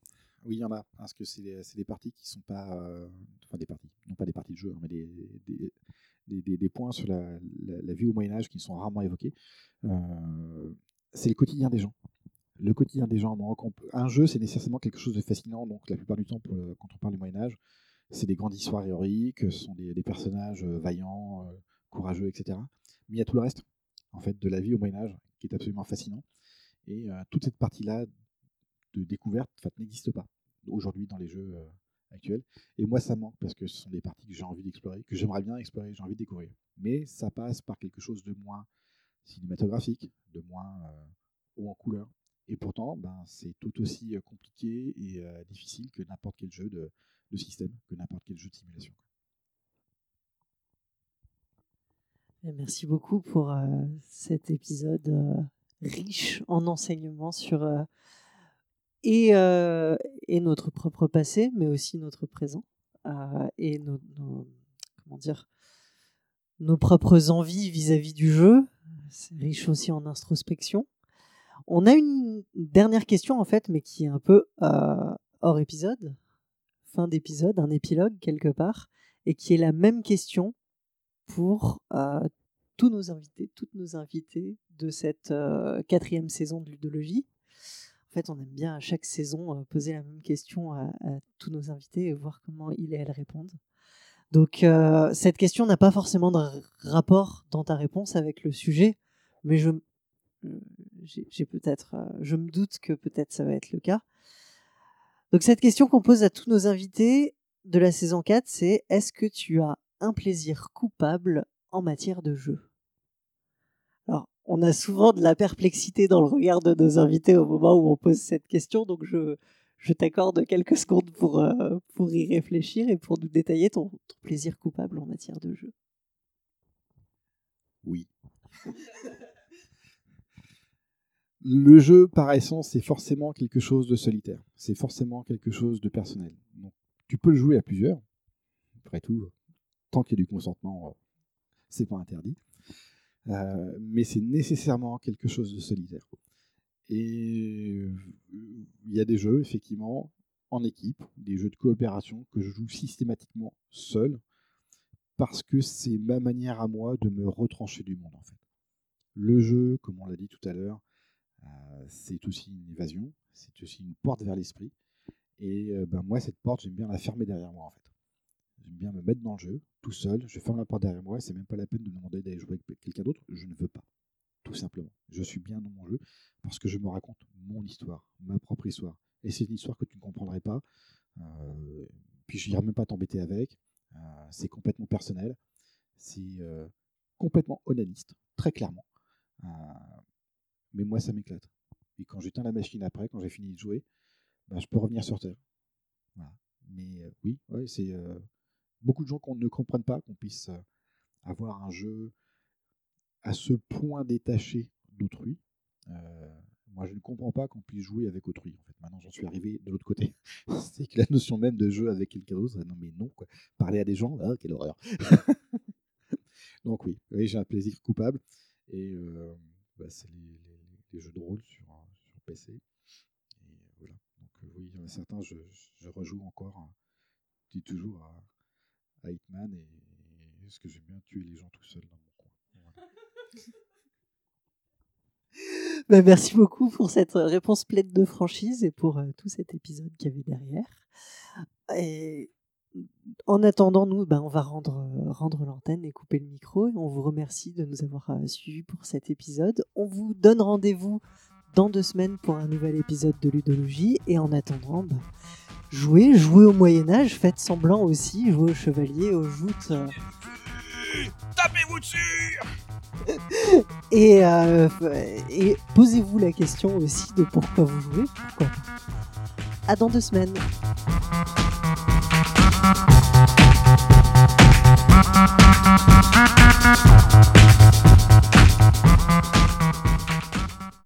oui, il y en a. Parce que c'est des, parties qui sont pas. euh, enfin, des parties. Non pas des parties de jeu, hein, mais des, des, des- des- points sur la, la- vie au Moyen-Âge qui sont rarement évoqués. Euh, c'est le quotidien des gens. Le quotidien des gens. Un jeu, c'est nécessairement quelque chose de fascinant. Donc, la plupart du temps, quand on parle du Moyen-Âge, c'est des grandes histoires héroïques, ce sont des, personnages vaillants, courageux, etc. Mais il y a tout le reste, en fait, de la vie au Moyen-Âge qui est absolument fascinant. Et euh, toute cette partie-là de découverte n'existe pas aujourd'hui dans les jeux euh, actuels. Et moi, ça manque parce que ce sont des parties que j'ai envie d'explorer, que j'aimerais bien explorer, j'ai envie de découvrir. Mais ça passe par quelque chose de moins cinématographique, de moins haut en couleur. Et pourtant, ben, c'est tout aussi compliqué et difficile que n'importe quel jeu de système, que n'importe quel jeu de simulation. Merci beaucoup pour cet épisode riche en enseignements sur et, et, notre propre passé, mais aussi notre présent et nos, comment dire nos propres envies vis-à-vis du jeu. C'est riche aussi en introspection. On a une dernière question en fait, mais qui est un peu hors épisode, fin d'épisode, un épilogue quelque part, et qui est la même question pour tous nos invités, toutes nos invités de cette quatrième saison de ludologie. En fait, on aime bien à chaque saison poser la même question à, tous nos invités et voir comment ils et elles répondent. Donc, cette question n'a pas forcément de rapport dans ta réponse avec le sujet, mais je, j'ai peut-être, je me doute que peut-être ça va être le cas. Donc, cette question qu'on pose à tous nos invités de la saison 4, c'est est-ce que tu as un plaisir coupable en matière de jeu Alors, on a souvent de la perplexité dans le regard de nos invités au moment où on pose cette question, donc je, t'accorde quelques secondes pour, euh, pour y réfléchir et pour nous détailler ton, plaisir coupable en matière de jeu. Oui. le jeu, par essence, c'est forcément quelque chose de solitaire. C'est forcément quelque chose de personnel. Donc, tu peux le jouer à plusieurs. Après tout, tant qu'il y a du consentement, euh, c'est pas interdit. Euh, mais c'est nécessairement quelque chose de solitaire. Et il y a des jeux, effectivement, en équipe, des jeux de coopération que je joue systématiquement seul, parce que c'est ma manière à moi de me retrancher du monde, en fait. Le jeu, comme on l'a dit tout à l'heure, euh, c'est aussi une évasion, c'est aussi une porte vers l'esprit. Et ben, moi, cette porte, j'aime bien la fermer derrière moi, en fait. Bien me mettre dans le jeu, tout seul, je ferme la porte derrière moi, c'est même pas la peine de demander d'aller jouer avec quelqu'un d'autre, je ne veux pas. Tout simplement. Je suis bien dans mon jeu parce que je me raconte mon histoire, ma propre histoire. Et c'est une histoire que tu ne comprendrais pas. Euh, puis je n'irai même pas t'embêter avec. Euh, c'est complètement personnel. C'est euh, complètement onaniste, très clairement. mais moi, ça m'éclate. Et quand j'éteins la machine après, quand j'ai fini de jouer, ben, je peux revenir sur Terre. Mais oui, c'est beaucoup de gens qu'on ne comprennent pas qu'on puisse avoir un jeu à ce point détaché d'autrui. moi, je ne comprends pas qu'on puisse jouer avec autrui. En fait, maintenant, j'en suis arrivé de l'autre côté. c'est que la notion même de jeu avec quelqu'un d'autre, non mais non. Parler à des gens, ah, quelle horreur. Donc oui, oui j'ai un plaisir coupable. Et bah, c'est les, jeux de rôle sur, PC. Et voilà. Donc oui, il y en a certains, je, rejoue encore, hein. toujours Hitman et, est-ce que j'aime bien tuer les gens tout seul dans mon coin? Ben, merci beaucoup pour cette réponse pleine de franchise et pour euh, tout cet épisode qu'il y avait derrière. Et en attendant, nous, ben, on va rendre, euh, rendre l'antenne et couper le micro. Et on vous remercie de nous avoir euh, suivis pour cet épisode. On vous donne rendez-vous dans deux semaines pour un nouvel épisode de Ludologie. Et en attendant, ben, jouez, jouez au Moyen-Âge, faites semblant aussi, jouez aux chevaliers, aux joutes. Tapez-vous dessus et, euh, posez-vous la question aussi de pourquoi vous jouez, pourquoi À dans deux semaines.